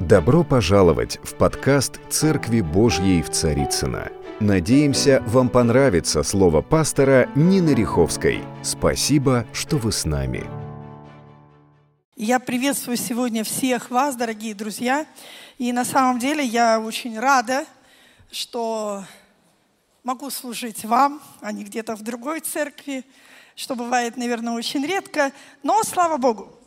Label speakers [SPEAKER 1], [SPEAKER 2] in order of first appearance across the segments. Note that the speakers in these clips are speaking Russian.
[SPEAKER 1] Добро пожаловать в подкаст «Церкви Божьей в Царицыно». Надеемся, вам понравится слово пастора Нины Риховской. Спасибо, что вы с нами.
[SPEAKER 2] Я приветствую сегодня всех вас, дорогие друзья. И на самом деле я очень рада, что могу служить вам, а не где-то в другой церкви, что бывает, наверное, очень редко. Но слава Богу,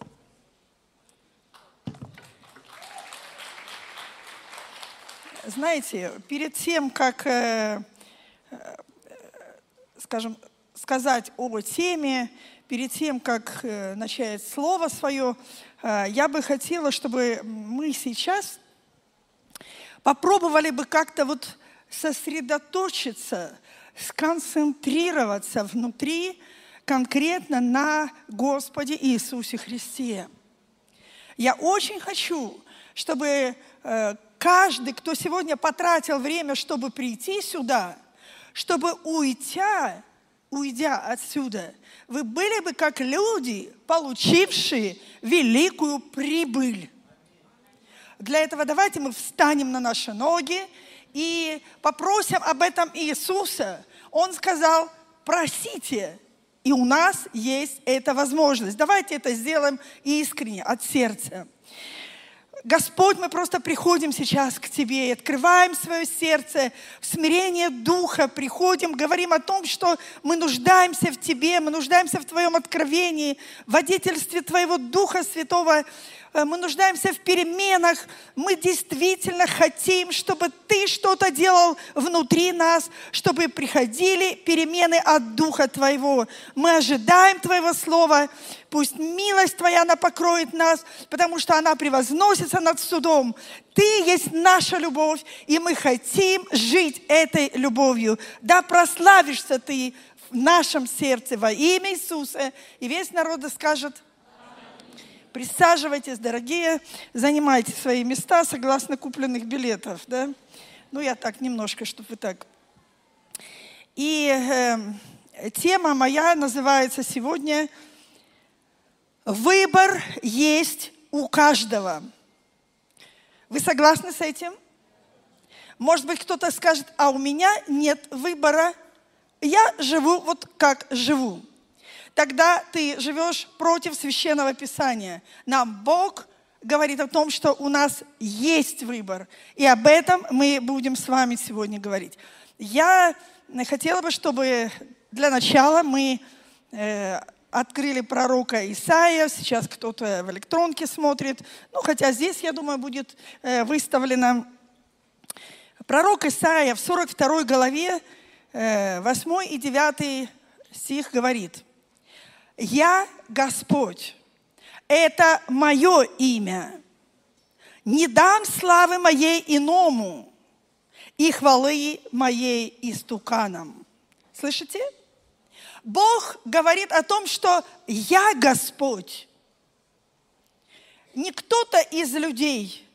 [SPEAKER 2] знаете, перед тем, как, э, э, скажем, сказать о теме, перед тем, как э, начать слово свое, я бы хотела, чтобы мы сейчас попробовали бы как-то вот сосредоточиться, сконцентрироваться внутри конкретно на Господе Иисусе Христе. Я очень хочу, чтобы каждый, кто сегодня потратил время, чтобы прийти сюда, чтобы уйдя, уйдя отсюда, вы были бы как люди, получившие великую прибыль. Для этого давайте мы встанем на наши ноги и попросим об этом Иисуса. Он сказал, просите, и у нас есть эта возможность. Давайте это сделаем искренне, от сердца. Господь, мы просто приходим сейчас к Тебе и открываем свое сердце в смирение Духа, приходим, говорим о том, что мы нуждаемся в Тебе, мы нуждаемся в Твоем откровении, в водительстве Твоего Духа Святого, мы нуждаемся в переменах, мы действительно хотим, чтобы Ты что-то делал внутри нас, чтобы приходили перемены от Духа Твоего. Мы ожидаем Твоего Слова, пусть милость Твоя, она покроет нас, потому что она превозносится над судом. Ты есть наша любовь, и мы хотим жить этой любовью. Да прославишься Ты в нашем сердце во имя Иисуса. И весь народ скажет – Присаживайтесь, дорогие, занимайте свои места согласно купленных билетов. Да? Ну, я так немножко, чтобы вы так. И э, тема моя называется сегодня «Выбор есть у каждого». Вы согласны с этим? Может быть, кто-то скажет, а у меня нет выбора. Я живу вот как живу тогда ты живешь против священного писания. Нам Бог говорит о том, что у нас есть выбор. И об этом мы будем с вами сегодня говорить. Я хотела бы, чтобы для начала мы э, открыли пророка Исаия. Сейчас кто-то в электронке смотрит. Ну, хотя здесь, я думаю, будет э, выставлено. Пророк Исаия в 42 главе, э, 8 и 9 стих говорит – я Господь. Это мое имя. Не дам славы моей иному и хвалы моей истуканам. Слышите? Бог говорит о том, что я Господь. Не кто-то из людей,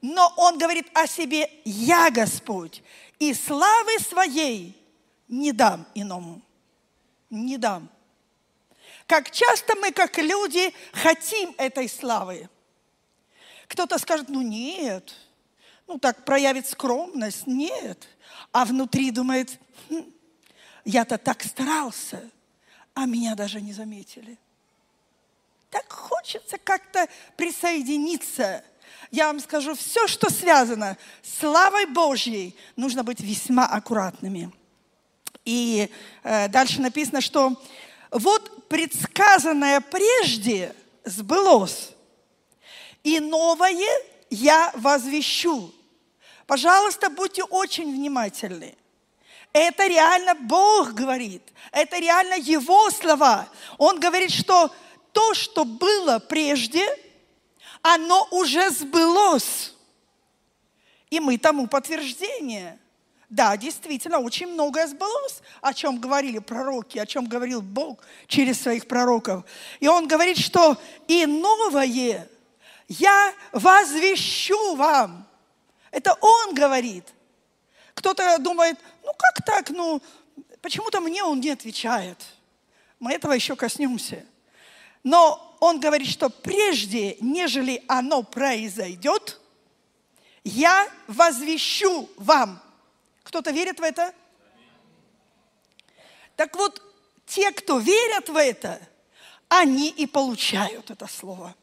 [SPEAKER 2] но Он говорит о себе, я Господь. И славы своей не дам иному. Не дам. Как часто мы, как люди, хотим этой славы. Кто-то скажет, ну нет, ну так проявит скромность, нет. А внутри думает, хм, я-то так старался, а меня даже не заметили. Так хочется как-то присоединиться. Я вам скажу, все, что связано с славой Божьей, нужно быть весьма аккуратными. И э, дальше написано, что вот предсказанное прежде сбылось, и новое я возвещу. Пожалуйста, будьте очень внимательны. Это реально Бог говорит. Это реально Его слова. Он говорит, что то, что было прежде, оно уже сбылось. И мы тому подтверждение – да, действительно, очень многое сбылось, о чем говорили пророки, о чем говорил Бог через своих пророков. И он говорит, что и новое я возвещу вам. Это он говорит. Кто-то думает, ну как так, ну почему-то мне он не отвечает. Мы этого еще коснемся. Но он говорит, что прежде, нежели оно произойдет, я возвещу вам. Кто-то верит в это? Так вот, те, кто верят в это, они и получают это слово.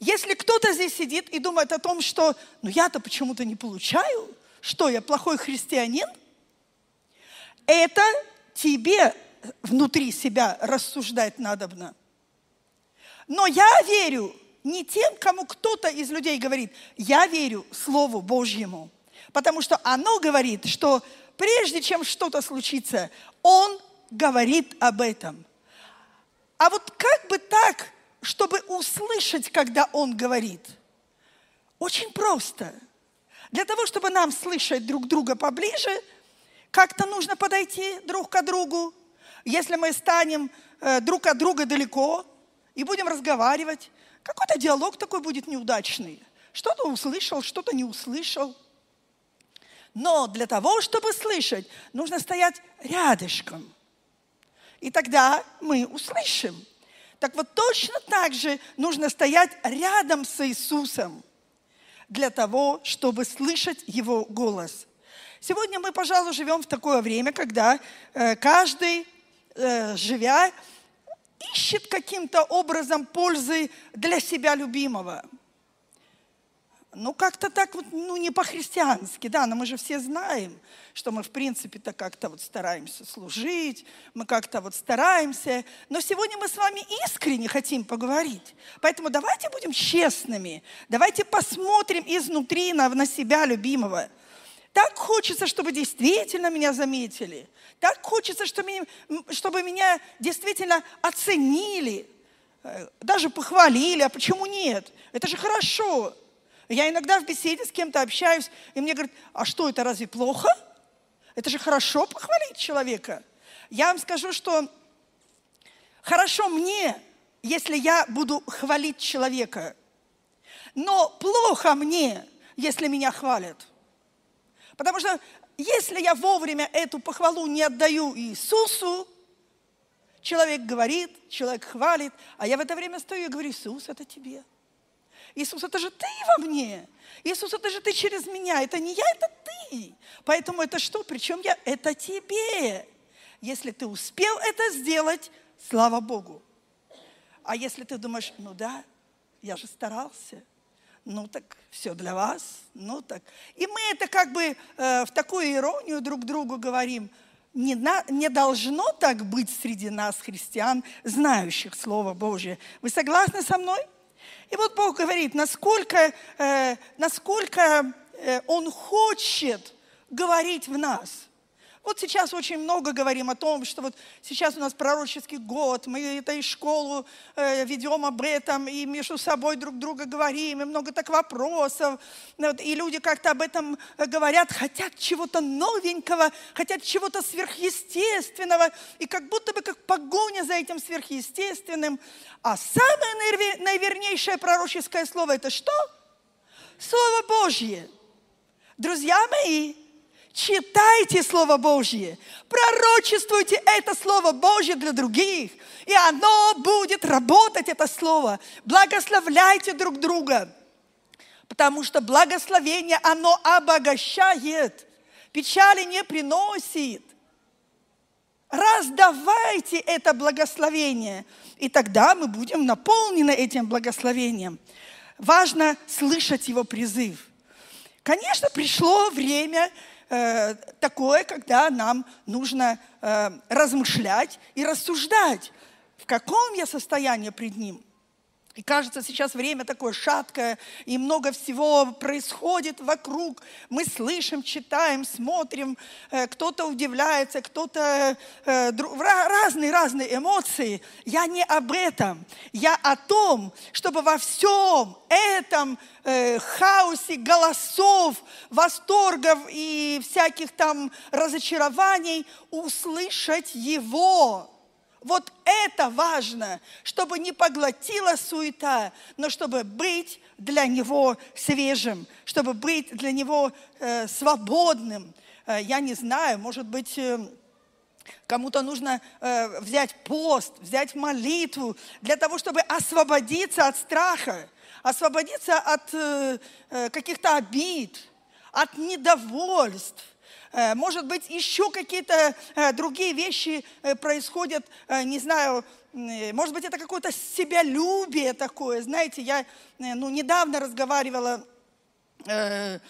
[SPEAKER 2] Если кто-то здесь сидит и думает о том, что ну я-то почему-то не получаю, что я плохой христианин, это тебе внутри себя рассуждать надобно. Но я верю не тем, кому кто-то из людей говорит, я верю Слову Божьему, потому что оно говорит, что прежде чем что-то случится, Он говорит об этом. А вот как бы так, чтобы услышать, когда Он говорит? Очень просто. Для того, чтобы нам слышать друг друга поближе, как-то нужно подойти друг к другу. Если мы станем э, друг от друга далеко и будем разговаривать, какой-то диалог такой будет неудачный. Что-то услышал, что-то не услышал. Но для того, чтобы слышать, нужно стоять рядышком. И тогда мы услышим. Так вот точно так же нужно стоять рядом с Иисусом для того, чтобы слышать Его голос. Сегодня мы, пожалуй, живем в такое время, когда э, каждый, э, живя, ищет каким-то образом пользы для себя любимого – ну, как-то так вот, ну, не по-христиански, да, но мы же все знаем, что мы, в принципе-то, как-то вот стараемся служить, мы как-то вот стараемся. Но сегодня мы с вами искренне хотим поговорить. Поэтому давайте будем честными, давайте посмотрим изнутри на, на себя любимого. Так хочется, чтобы действительно меня заметили. Так хочется, чтобы меня, чтобы меня действительно оценили, э, даже похвалили. А почему нет? Это же хорошо. Я иногда в беседе с кем-то общаюсь, и мне говорят, а что, это разве плохо? Это же хорошо похвалить человека. Я вам скажу, что хорошо мне, если я буду хвалить человека, но плохо мне, если меня хвалят. Потому что если я вовремя эту похвалу не отдаю Иисусу, человек говорит, человек хвалит, а я в это время стою и говорю, Иисус, это тебе – Иисус, это же ты во мне. Иисус, это же ты через меня. Это не я, это ты. Поэтому это что? Причем я, это тебе. Если ты успел это сделать, слава Богу. А если ты думаешь, ну да, я же старался, ну так все для вас, ну так. И мы это как бы э, в такую иронию друг другу говорим. Не, на, не должно так быть среди нас, христиан, знающих Слово Божье. Вы согласны со мной? И вот Бог говорит, насколько, э, насколько э, Он хочет говорить в нас. Вот сейчас очень много говорим о том, что вот сейчас у нас пророческий год, мы это и школу э, ведем об этом, и между собой друг друга говорим, и много так вопросов. Вот, и люди как-то об этом говорят, хотят чего-то новенького, хотят чего-то сверхъестественного, и как будто бы как погоня за этим сверхъестественным. А самое наивернейшее пророческое слово – это что? Слово Божье. Друзья мои, Читайте Слово Божье, пророчествуйте это Слово Божье для других, и оно будет работать, это Слово. Благословляйте друг друга, потому что благословение, оно обогащает, печали не приносит. Раздавайте это благословение, и тогда мы будем наполнены этим благословением. Важно слышать его призыв. Конечно, пришло время э, такое, когда нам нужно э, размышлять и рассуждать, в каком я состоянии пред Ним. И кажется, сейчас время такое шаткое, и много всего происходит вокруг. Мы слышим, читаем, смотрим, э, кто-то удивляется, кто-то... Э, разные-разные эмоции. Я не об этом. Я о том, чтобы во всем этом э, хаосе голосов, восторгов и всяких там разочарований услышать Его вот это важно, чтобы не поглотила суета, но чтобы быть для него свежим, чтобы быть для него э, свободным. Э, я не знаю, может быть, э, кому-то нужно э, взять пост, взять молитву для того, чтобы освободиться от страха освободиться от э, э, каких-то обид, от недовольств. Э, может быть, еще какие-то э, другие вещи э, происходят, не знаю, может быть, это какое-то себялюбие такое. Знаете, я ну, недавно разговаривала с,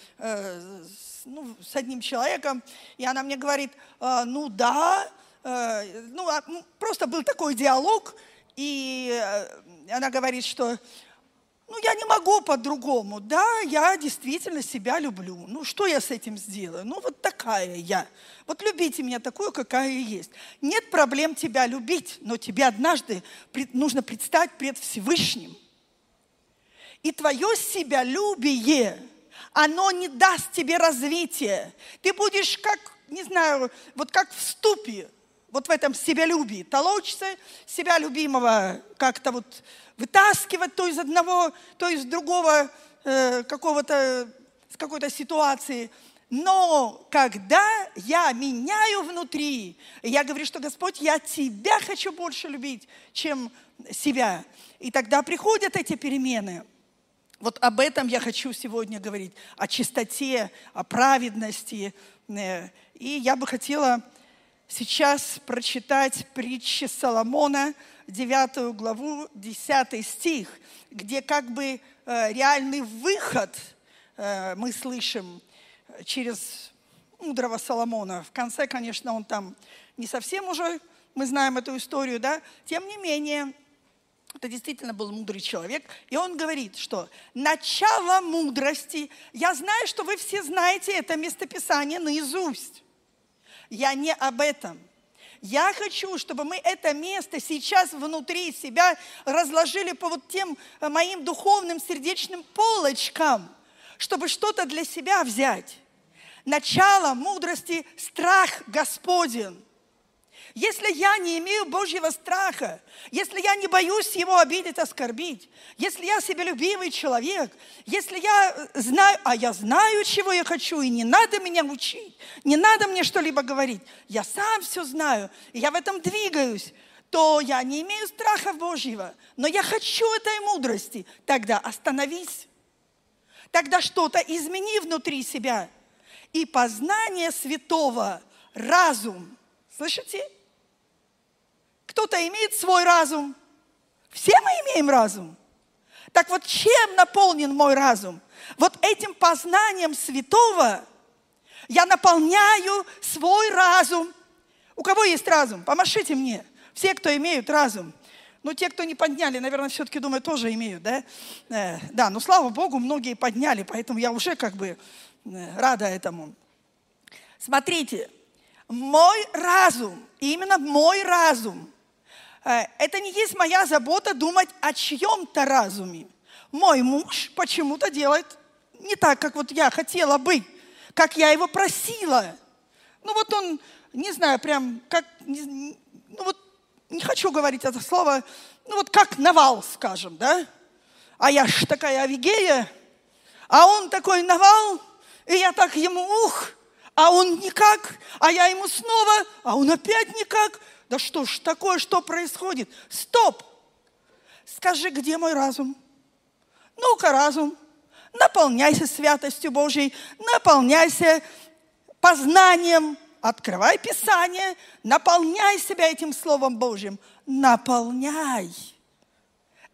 [SPEAKER 2] ну, с одним человеком, и она мне говорит, ну да, ну, а, просто был такой диалог, и она говорит, что ну, я не могу по-другому. Да, я действительно себя люблю. Ну, что я с этим сделаю? Ну, вот такая я. Вот любите меня такую, какая я есть. Нет проблем тебя любить, но тебе однажды нужно предстать пред Всевышним. И твое себялюбие, оно не даст тебе развития. Ты будешь как, не знаю, вот как в ступе, вот в этом себялюбии, толочься себя любимого как-то вот вытаскивать то из одного, то из другого э, какого-то, с какой-то ситуации. Но когда я меняю внутри, я говорю, что Господь, я Тебя хочу больше любить, чем себя. И тогда приходят эти перемены. Вот об этом я хочу сегодня говорить, о чистоте, о праведности. Э, и я бы хотела сейчас прочитать притчи Соломона, 9 главу, 10 стих, где как бы э, реальный выход э, мы слышим через мудрого Соломона. В конце, конечно, он там не совсем уже, мы знаем эту историю, да, тем не менее, это действительно был мудрый человек. И он говорит, что начало мудрости, я знаю, что вы все знаете это местописание наизусть. Я не об этом. Я хочу, чтобы мы это место сейчас внутри себя разложили по вот тем э, моим духовным сердечным полочкам, чтобы что-то для себя взять. Начало мудрости – страх Господен. Если я не имею Божьего страха, если я не боюсь Его обидеть, оскорбить, если я себелюбивый человек, если я э, знаю, а я знаю, чего я хочу, и не надо меня учить, не надо мне что-либо говорить, я сам все знаю, и я в этом двигаюсь, то я не имею страха Божьего, но я хочу этой мудрости, тогда остановись. Тогда что-то измени внутри себя. И познание святого, разум. Слышите? Кто-то имеет свой разум. Все мы имеем разум. Так вот, чем наполнен мой разум? Вот этим познанием святого я наполняю свой разум. У кого есть разум? Помашите мне. Все, кто имеют разум. Ну, те, кто не подняли, наверное, все-таки, думаю, тоже имеют, да? Э, да, но слава Богу, многие подняли, поэтому я уже как бы э, рада этому. Смотрите, мой разум, именно мой разум, это не есть моя забота думать о чьем-то разуме. Мой муж почему-то делает не так, как вот я хотела бы, как я его просила. Ну вот он, не знаю, прям как, ну вот не хочу говорить это слово, ну вот как навал, скажем, да? А я ж такая Авигея, а он такой навал, и я так ему ух, а он никак, а я ему снова, а он опять никак. Да что ж такое, что происходит? Стоп! Скажи, где мой разум? Ну-ка, разум, наполняйся святостью Божьей, наполняйся познанием, открывай Писание, наполняй себя этим Словом Божьим. Наполняй.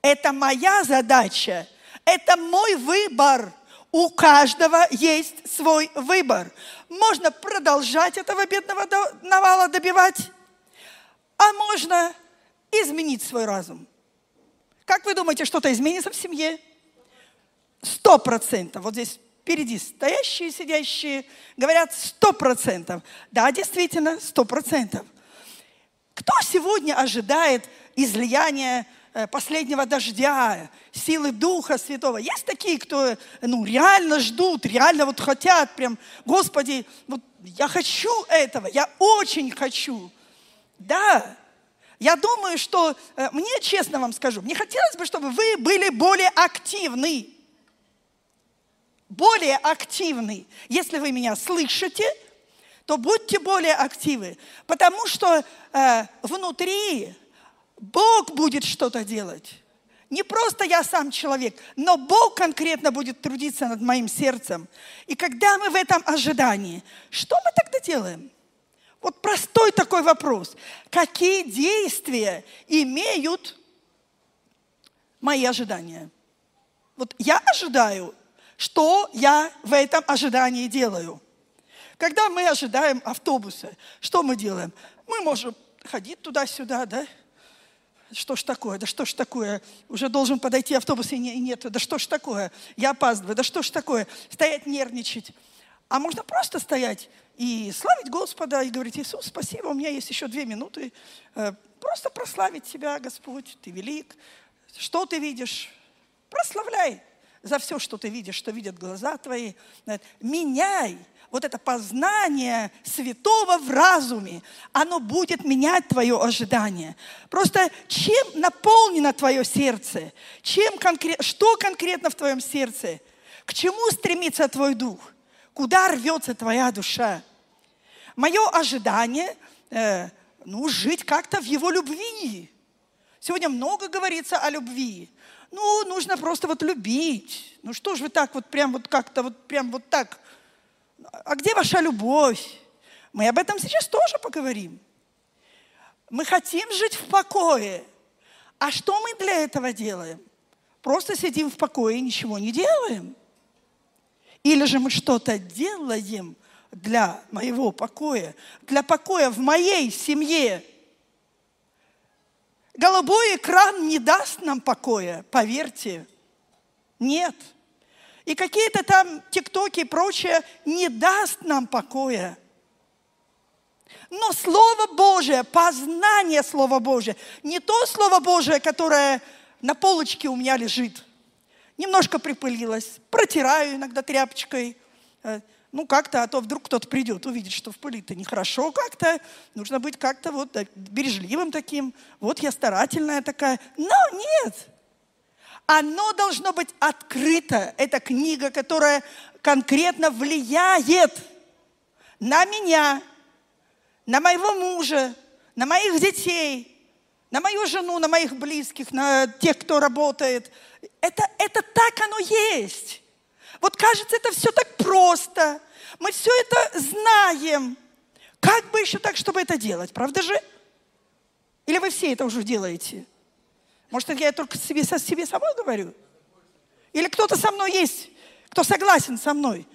[SPEAKER 2] Это моя задача, это мой выбор. У каждого есть свой выбор. Можно продолжать этого бедного навала добивать, а можно изменить свой разум. Как вы думаете, что-то изменится в семье? Сто процентов. Вот здесь впереди стоящие, сидящие, говорят сто процентов. Да, действительно, сто процентов. Кто сегодня ожидает излияния э, последнего дождя, силы Духа Святого. Есть такие, кто ну, реально ждут, реально вот хотят, прям, Господи, вот я хочу этого, я очень хочу. Да, я думаю, что, э, мне честно вам скажу, мне хотелось бы, чтобы вы были более активны. Более активны. Если вы меня слышите, то будьте более активны. Потому что э, внутри Бог будет что-то делать. Не просто я сам человек, но Бог конкретно будет трудиться над моим сердцем. И когда мы в этом ожидании, что мы тогда делаем? Вот простой такой вопрос. Какие действия имеют мои ожидания? Вот я ожидаю, что я в этом ожидании делаю. Когда мы ожидаем автобуса, что мы делаем? Мы можем ходить туда-сюда, да? Что ж такое? Да что ж такое? Уже должен подойти автобус и, не, нет. Да что ж такое? Я опаздываю. Да что ж такое? Стоять, нервничать. А можно просто стоять и славить Господа и говорить, Иисус, спасибо, у меня есть еще две минуты. Э, просто прославить Тебя, Господь, Ты велик. Что Ты видишь? Прославляй за все, что Ты видишь, что видят глаза Твои. Меняй вот это познание святого в разуме, оно будет менять твое ожидание. Просто чем наполнено твое сердце? Чем конкрет, что конкретно в твоем сердце? К чему стремится твой дух? Куда рвется твоя душа? Мое ожидание, э, ну, жить как-то в его любви. Сегодня много говорится о любви. Ну, нужно просто вот любить. Ну что же вы так вот прям вот как-то вот прям вот так а где ваша любовь? Мы об этом сейчас тоже поговорим. Мы хотим жить в покое. А что мы для этого делаем? Просто сидим в покое и ничего не делаем? Или же мы что-то делаем для моего покоя, для покоя в моей семье? Голубой экран не даст нам покоя, поверьте. Нет. И какие-то там тиктоки и прочее не даст нам покоя. Но Слово Божие, познание Слова Божия, не то Слово Божие, которое на полочке у меня лежит. Немножко припылилось, протираю иногда тряпочкой. Э, ну, как-то, а то вдруг кто-то придет, увидит, что в пыли-то нехорошо как-то. Нужно быть как-то вот бережливым таким. Вот я старательная такая. Но нет, оно должно быть открыто. Это книга, которая конкретно влияет на меня, на моего мужа, на моих детей, на мою жену, на моих близких, на тех, кто работает. Это, это так оно есть. Вот кажется, это все так просто. Мы все это знаем. Как бы еще так, чтобы это делать, правда же? Или вы все это уже делаете? Может, я только себе, себе самой говорю? Или кто-то со мной есть, кто согласен со мной?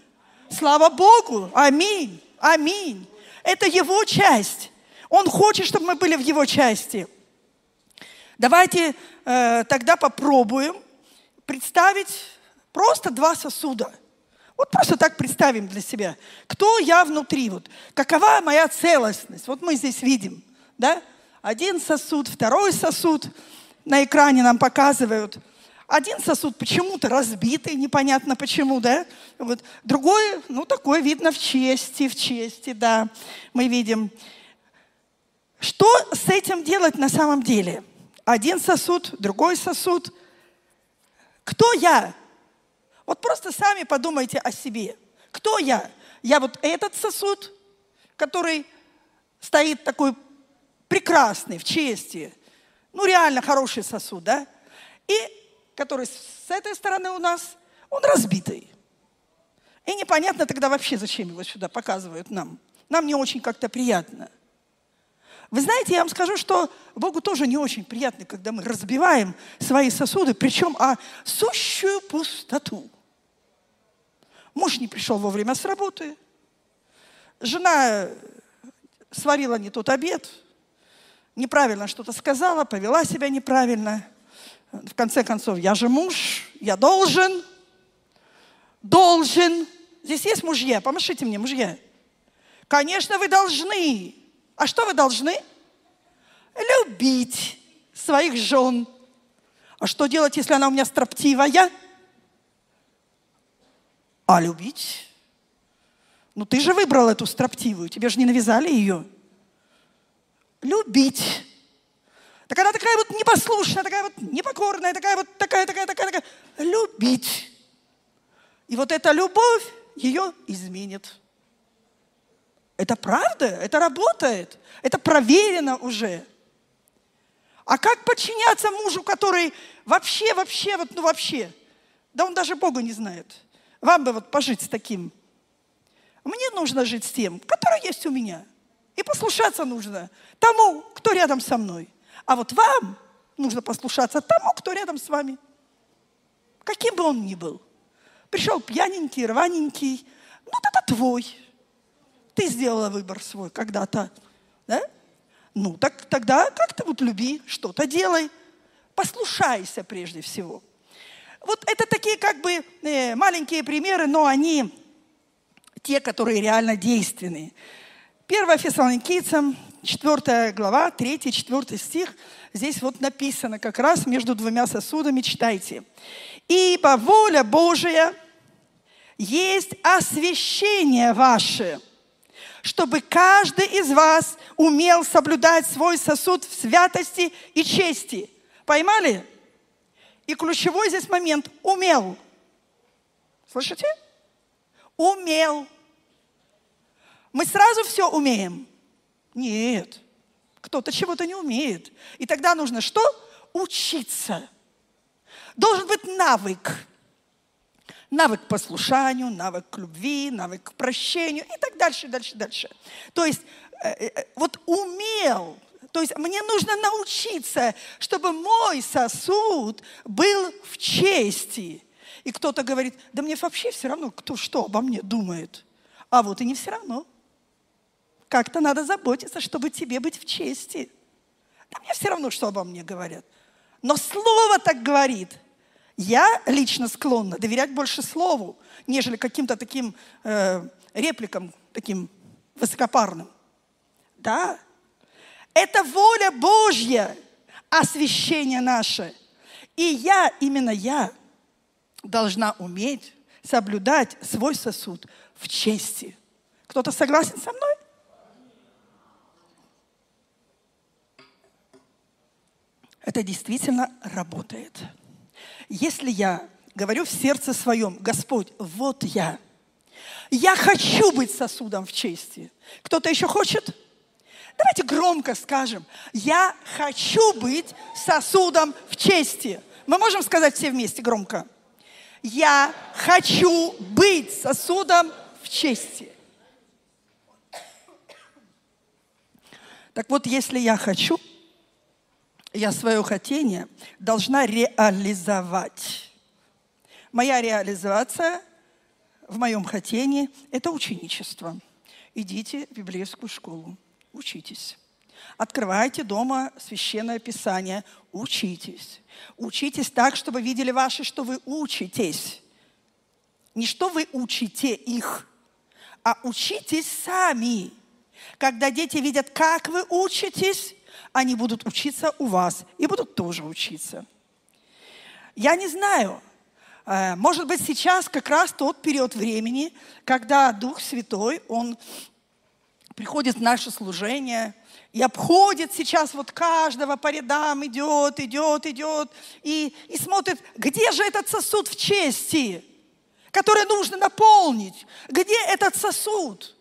[SPEAKER 2] Слава Богу! Аминь! Аминь! Это Его часть. Он хочет, чтобы мы были в Его части. Давайте э, тогда попробуем представить просто два сосуда. Вот просто так представим для себя. Кто я внутри? Вот, какова моя целостность? Вот мы здесь видим. Да? Один сосуд, второй сосуд на экране нам показывают. Один сосуд почему-то разбитый, непонятно почему, да? Вот. Другой, ну, такой видно в чести, в чести, да, мы видим. Что с этим делать на самом деле? Один сосуд, другой сосуд. Кто я? Вот просто сами подумайте о себе. Кто я? Я вот этот сосуд, который стоит такой прекрасный, в чести, ну реально хороший сосуд, да? И который с этой стороны у нас, он разбитый. И непонятно тогда вообще, зачем его сюда показывают нам. Нам не очень как-то приятно. Вы знаете, я вам скажу, что Богу тоже не очень приятно, когда мы разбиваем свои сосуды, причем о сущую пустоту. Муж не пришел вовремя с работы, жена сварила не тот обед – неправильно что-то сказала, повела себя неправильно. В конце концов, я же муж, я должен, должен. Здесь есть мужья, помашите мне, мужья. Конечно, вы должны. А что вы должны? Любить своих жен. А что делать, если она у меня строптивая? А любить? Ну ты же выбрал эту строптивую, тебе же не навязали ее любить. Так она такая вот непослушная, такая вот непокорная, такая вот такая, такая, такая, такая. Любить. И вот эта любовь ее изменит. Это правда, это работает, это проверено уже. А как подчиняться мужу, который вообще, вообще, вот, ну вообще, да он даже Бога не знает. Вам бы вот пожить с таким. Мне нужно жить с тем, который есть у меня. И послушаться нужно тому, кто рядом со мной. А вот вам нужно послушаться тому, кто рядом с вами. Каким бы он ни был. Пришел пьяненький, рваненький, ну, это твой. Ты сделала выбор свой когда-то. Да? Ну, так тогда как-то вот люби, что-то делай. Послушайся прежде всего. Вот это такие как бы э, маленькие примеры, но они те, которые реально действенные. 1 Фессалоникийцам, 4 глава, 3-4 стих. Здесь вот написано как раз между двумя сосудами, читайте. «Ибо воля Божия есть освящение ваше, чтобы каждый из вас умел соблюдать свой сосуд в святости и чести». Поймали? И ключевой здесь момент – умел. Слышите? Умел. Мы сразу все умеем? Нет. Кто-то чего-то не умеет. И тогда нужно что? Учиться. Должен быть навык. Навык к послушанию, навык к любви, навык к прощению и так дальше, дальше, дальше. То есть э, э, вот умел то есть мне нужно научиться, чтобы мой сосуд был в чести. И кто-то говорит, да мне вообще все равно, кто что обо мне думает. А вот и не все равно. Как-то надо заботиться, чтобы тебе быть в чести. Да мне все равно, что обо мне говорят. Но слово так говорит. Я лично склонна доверять больше слову, нежели каким-то таким э, репликам, таким высокопарным. Да, это воля Божья, освящение наше. И я, именно я, должна уметь соблюдать свой сосуд в чести. Кто-то согласен со мной? Это действительно работает. Если я говорю в сердце своем, Господь, вот я, я хочу быть сосудом в чести. Кто-то еще хочет? Давайте громко скажем, я хочу быть сосудом в чести. Мы можем сказать все вместе громко. Я хочу быть сосудом в чести. Так вот, если я хочу, я свое хотение должна реализовать. Моя реализация в моем хотении – это ученичество. Идите в библейскую школу учитесь. Открывайте дома священное писание, учитесь. Учитесь так, чтобы видели ваши, что вы учитесь. Не что вы учите их, а учитесь сами. Когда дети видят, как вы учитесь, они будут учиться у вас и будут тоже учиться. Я не знаю, э, может быть, сейчас как раз тот период времени, когда Дух Святой, Он приходит в наше служение и обходит сейчас вот каждого по рядам, идет, идет, идет, и, и смотрит, где же этот сосуд в чести, который нужно наполнить, где этот сосуд?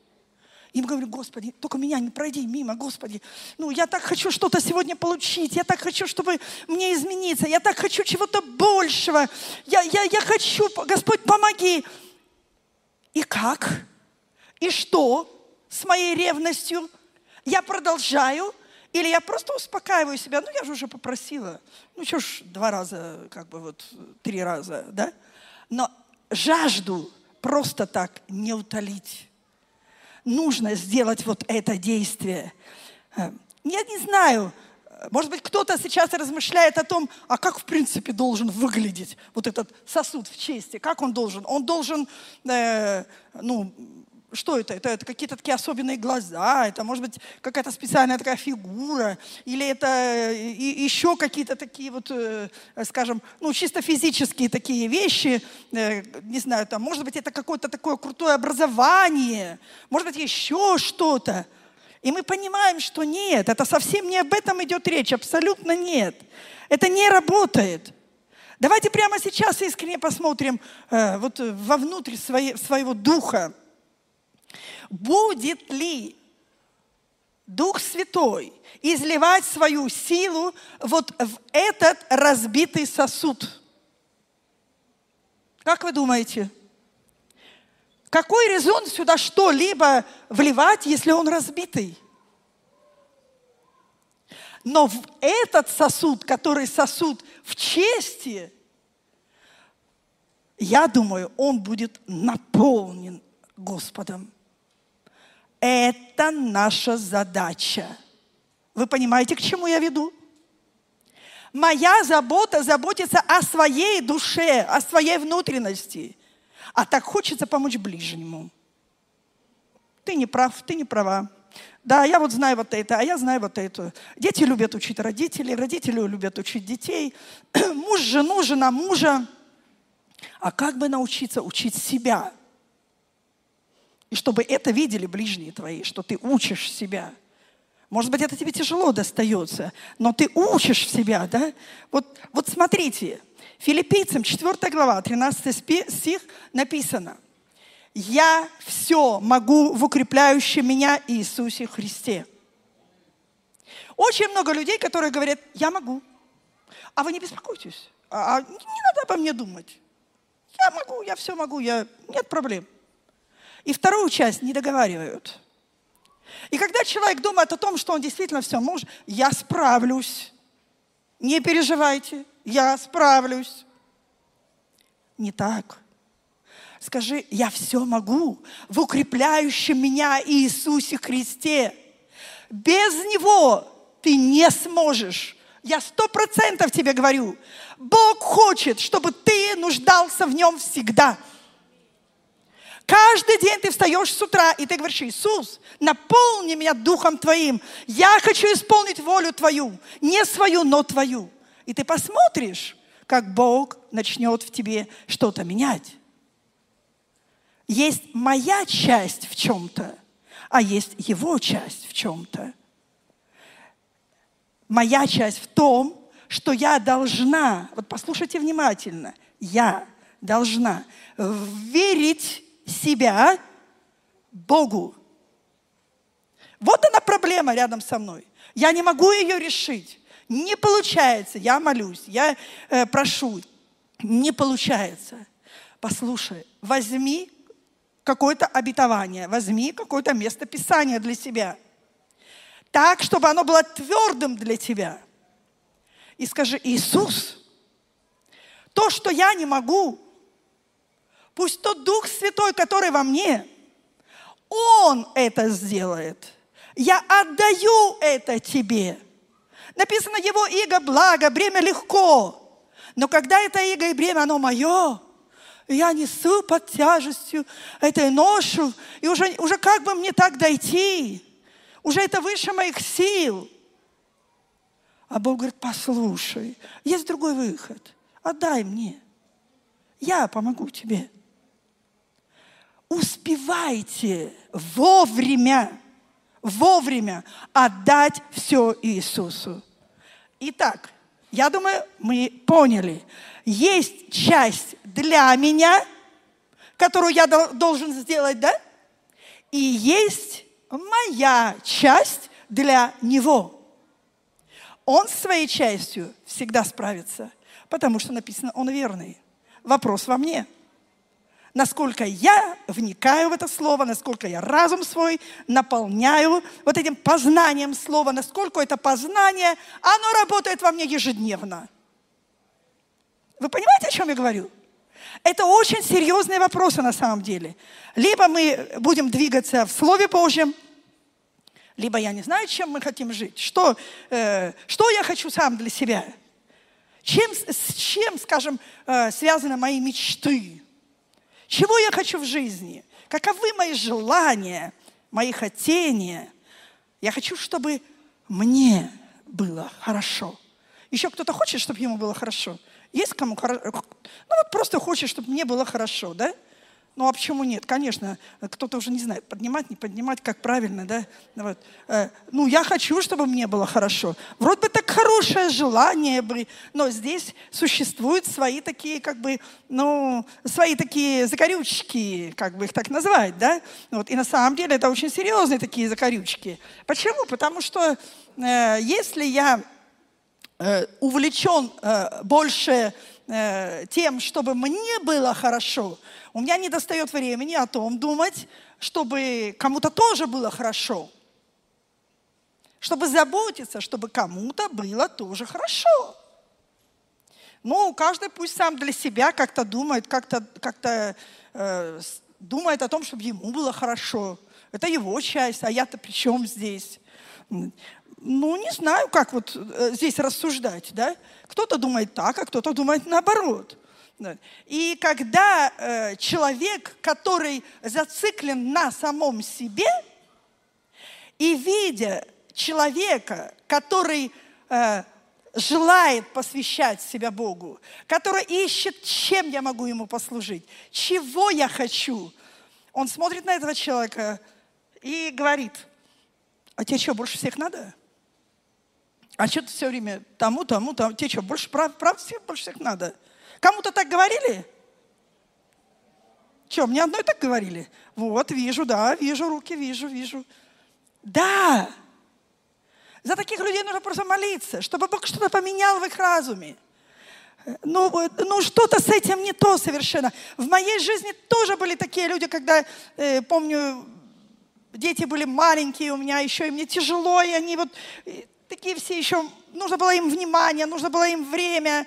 [SPEAKER 2] И мы говорим, Господи, только меня не пройди мимо, Господи. Ну, я так хочу что-то сегодня получить, я так хочу, чтобы мне измениться, я так хочу чего-то большего, я, я, я хочу, Господь, помоги. И как? И что? с моей ревностью, я продолжаю, или я просто успокаиваю себя, ну я же уже попросила, ну что ж, два раза, как бы вот, три раза, да? Но жажду просто так не утолить. Нужно сделать вот это действие. Э, я не знаю, может быть, кто-то сейчас размышляет о том, а как в принципе должен выглядеть вот этот сосуд в чести, как он должен? Он должен, э, ну, что это? Это, это какие-то такие особенные глаза, это может быть какая-то специальная такая фигура, или это э, и, еще какие-то такие вот, э, скажем, ну, чисто физические такие вещи, э, не знаю, там, может быть, это какое-то такое крутое образование, может быть, еще что-то. И мы понимаем, что нет, это совсем не об этом идет речь, абсолютно нет. Это не работает. Давайте прямо сейчас искренне посмотрим э, вот вовнутрь своей, своего духа. Будет ли Дух Святой изливать свою силу вот в этот разбитый сосуд. Как вы думаете? Какой резон сюда что-либо вливать, если он разбитый? Но в этот сосуд, который сосуд в чести, я думаю, он будет наполнен Господом. Это наша задача. Вы понимаете, к чему я веду? Моя забота заботиться о своей душе, о своей внутренности. А так хочется помочь ближнему. Ты не прав, ты не права. Да, я вот знаю вот это, а я знаю вот это. Дети любят учить родителей, родители любят учить детей. Муж жену, жена мужа. А как бы научиться учить себя? Чтобы это видели ближние твои, что ты учишь себя. Может быть, это тебе тяжело достается, но ты учишь себя, да? Вот, вот смотрите, Филиппийцам 4 глава, 13 стих написано. «Я все могу в укрепляющем меня Иисусе Христе». Очень много людей, которые говорят, я могу. А вы не беспокойтесь. А, а не надо обо мне думать. Я могу, я все могу, я, нет проблем. И вторую часть не договаривают. И когда человек думает о том, что он действительно все может, я справлюсь. Не переживайте, я справлюсь. Не так. Скажи, я все могу в укрепляющем меня Иисусе Христе. Без Него ты не сможешь. Я сто процентов тебе говорю. Бог хочет, чтобы ты нуждался в Нем всегда. Каждый день ты встаешь с утра, и ты говоришь, Иисус, наполни меня Духом Твоим. Я хочу исполнить волю Твою. Не свою, но Твою. И ты посмотришь, как Бог начнет в тебе что-то менять. Есть моя часть в чем-то, а есть его часть в чем-то. Моя часть в том, что я должна, вот послушайте внимательно, я должна верить себя Богу. Вот она проблема рядом со мной. Я не могу ее решить. Не получается. Я молюсь, я э, прошу. Не получается. Послушай, возьми какое-то обетование, возьми какое-то место Писания для себя. Так, чтобы оно было твердым для тебя. И скажи, Иисус, то, что я не могу, Пусть тот Дух Святой, который во мне, Он это сделает. Я отдаю это тебе. Написано, Его иго благо, бремя легко. Но когда это иго и бремя, оно мое, я несу под тяжестью этой ношу, и уже, уже как бы мне так дойти? Уже это выше моих сил. А Бог говорит, послушай, есть другой выход. Отдай мне. Я помогу тебе успевайте вовремя, вовремя отдать все Иисусу. Итак, я думаю, мы поняли. Есть часть для меня, которую я должен сделать, да? И есть моя часть для него. Он своей частью всегда справится, потому что написано, он верный. Вопрос во мне – насколько я вникаю в это слово, насколько я разум свой наполняю вот этим познанием слова, насколько это познание, оно работает во мне ежедневно. Вы понимаете, о чем я говорю? Это очень серьезные вопросы на самом деле. Либо мы будем двигаться в Слове Божьем, либо я не знаю, чем мы хотим жить. Что, э, что я хочу сам для себя? Чем, с чем, скажем, э, связаны мои мечты? Чего я хочу в жизни? Каковы мои желания, мои хотения? Я хочу, чтобы мне было хорошо. Еще кто-то хочет, чтобы ему было хорошо? Есть кому хорошо? Ну вот просто хочет, чтобы мне было хорошо, да? Ну а почему нет? Конечно, кто-то уже не знает, поднимать, не поднимать, как правильно, да? Вот. Э, ну я хочу, чтобы мне было хорошо. Вроде бы так хорошее желание но здесь существуют свои такие, как бы, ну, свои такие закорючки, как бы их так назвать, да? Вот. И на самом деле это очень серьезные такие закорючки. Почему? Потому что э, если я э, увлечен э, больше э, тем, чтобы мне было хорошо, у меня не достает времени о том думать, чтобы кому-то тоже было хорошо чтобы заботиться, чтобы кому-то было тоже хорошо. Ну, каждый пусть сам для себя как-то думает, как-то как э, думает о том, чтобы ему было хорошо. Это его часть, а я-то при чем здесь? Ну, не знаю, как вот э, здесь рассуждать, да? Кто-то думает так, а кто-то думает наоборот. И когда э, человек, который зациклен на самом себе, и видя человека, который э, желает посвящать себя Богу, который ищет, чем я могу ему послужить, чего я хочу, он смотрит на этого человека и говорит, а тебе что, больше всех надо? А что ты все время тому, тому, тому, тебе что, больше, прав, правда, всех больше всех надо? Кому-то так говорили? Что, мне одной так говорили? Вот, вижу, да, вижу руки, вижу, вижу. Да, за таких людей нужно просто молиться, чтобы Бог что-то поменял в их разуме. Ну, ну что-то с этим не то совершенно. В моей жизни тоже были такие люди, когда, э, помню, дети были маленькие у меня еще, и мне тяжело, и они вот и такие все еще, нужно было им внимание, нужно было им время.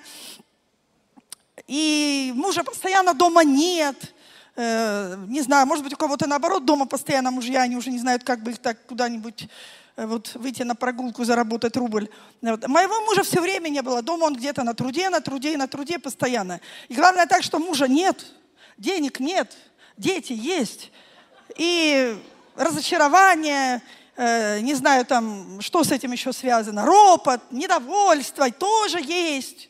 [SPEAKER 2] И мужа постоянно дома нет. Э, не знаю, может быть, у кого-то наоборот дома постоянно мужья, они уже не знают, как бы их так куда-нибудь Э, вот выйти на прогулку, заработать рубль. Вот. Моего мужа все время не было дома, он где-то на труде, на труде и на труде постоянно. И главное так, что мужа нет, денег нет, дети есть. И разочарование, э, не знаю там, что с этим еще связано, ропот, недовольство тоже есть.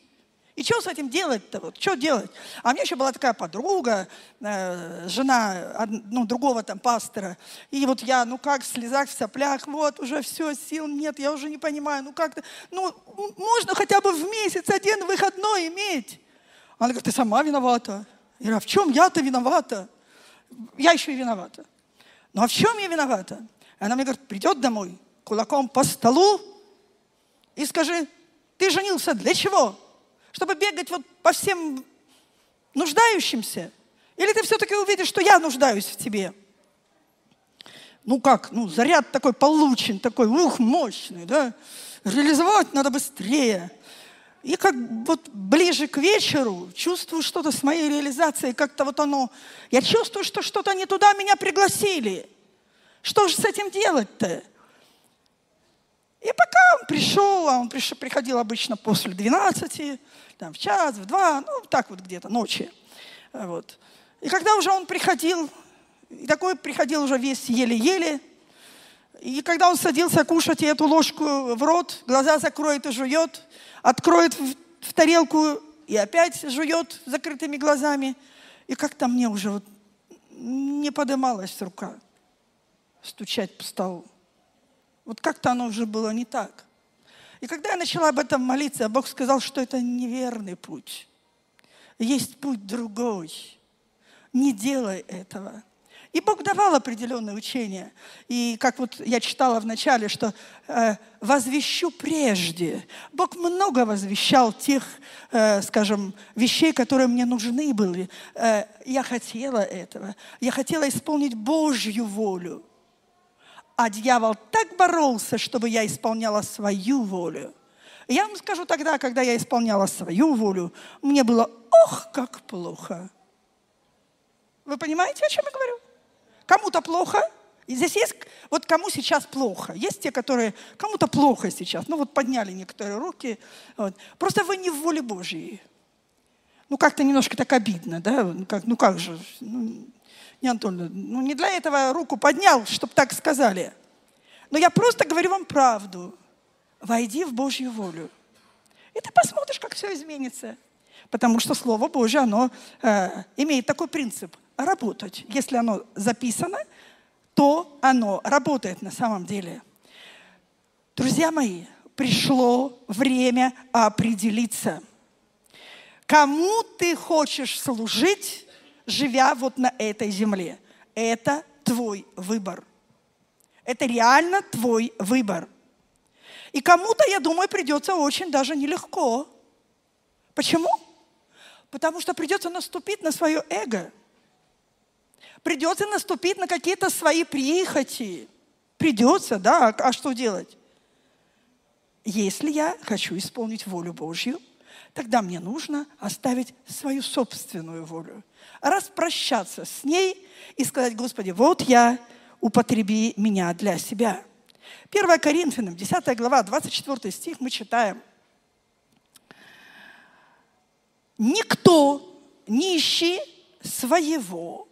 [SPEAKER 2] И что с этим делать-то? Вот, что делать? А у меня еще была такая подруга, э, жена ну, другого там пастора. И вот я, ну как, в слезах, в соплях, вот, уже все, сил нет, я уже не понимаю, ну как-то, ну можно хотя бы в месяц один выходной иметь. Она говорит, ты сама виновата. Я говорю, а в чем я-то виновата? Я еще и виновата. Ну а в чем я виновата? Она мне говорит, придет домой, кулаком по столу и скажи, ты женился для чего? Чтобы бегать вот по всем нуждающимся? Или ты все-таки увидишь, что я нуждаюсь в тебе? Ну как, ну заряд такой получен, такой, ух, мощный, да? Реализовать надо быстрее. И как вот ближе к вечеру чувствую что-то с моей реализацией, как-то вот оно, я чувствую, что что-то не туда меня пригласили. Что же с этим делать-то? И пока он пришел, он пришел, приходил обычно после 12, там, в час, в два, ну, так вот где-то, ночи. Вот. И когда уже он приходил, и такой приходил уже весь еле-еле, и когда он садился кушать и эту ложку в рот, глаза закроет и жует, откроет в, в тарелку и опять жует закрытыми глазами. И как-то мне уже вот не подымалась рука стучать по столу. Вот как-то оно уже было не так. И когда я начала об этом молиться, Бог сказал, что это неверный путь. Есть путь другой. Не делай этого. И Бог давал определенные учения. И как вот я читала в начале, что э, возвещу прежде. Бог много возвещал тех, э, скажем, вещей, которые мне нужны были. Э, я хотела этого. Я хотела исполнить Божью волю. А дьявол так боролся, чтобы я исполняла свою волю. Я вам скажу тогда, когда я исполняла свою волю, мне было, ох, как плохо. Вы понимаете, о чем я говорю? Кому-то плохо. И здесь есть, вот кому сейчас плохо. Есть те, которые, кому-то плохо сейчас. Ну вот подняли некоторые руки. Вот. Просто вы не в воле Божьей. Ну как-то немножко так обидно, да? Ну как, ну как же? Ну, не, Антон, ну не для этого руку поднял, чтобы так сказали. Но я просто говорю вам правду. Войди в Божью волю. И ты посмотришь, как все изменится. Потому что Слово Божье, оно э, имеет такой принцип – работать. Если оно записано, то оно работает на самом деле. Друзья мои, пришло время определиться. Кому ты хочешь служить, живя вот на этой земле? Это твой выбор. Это реально твой выбор. И кому-то, я думаю, придется очень даже нелегко. Почему? Потому что придется наступить на свое эго. Придется наступить на какие-то свои прихоти. Придется, да, а что делать? Если я хочу исполнить волю Божью, тогда мне нужно оставить свою собственную волю, распрощаться с ней и сказать, Господи, вот я, употреби меня для себя. 1 Коринфянам, 10 глава, 24 стих мы читаем. Никто не ищи своего.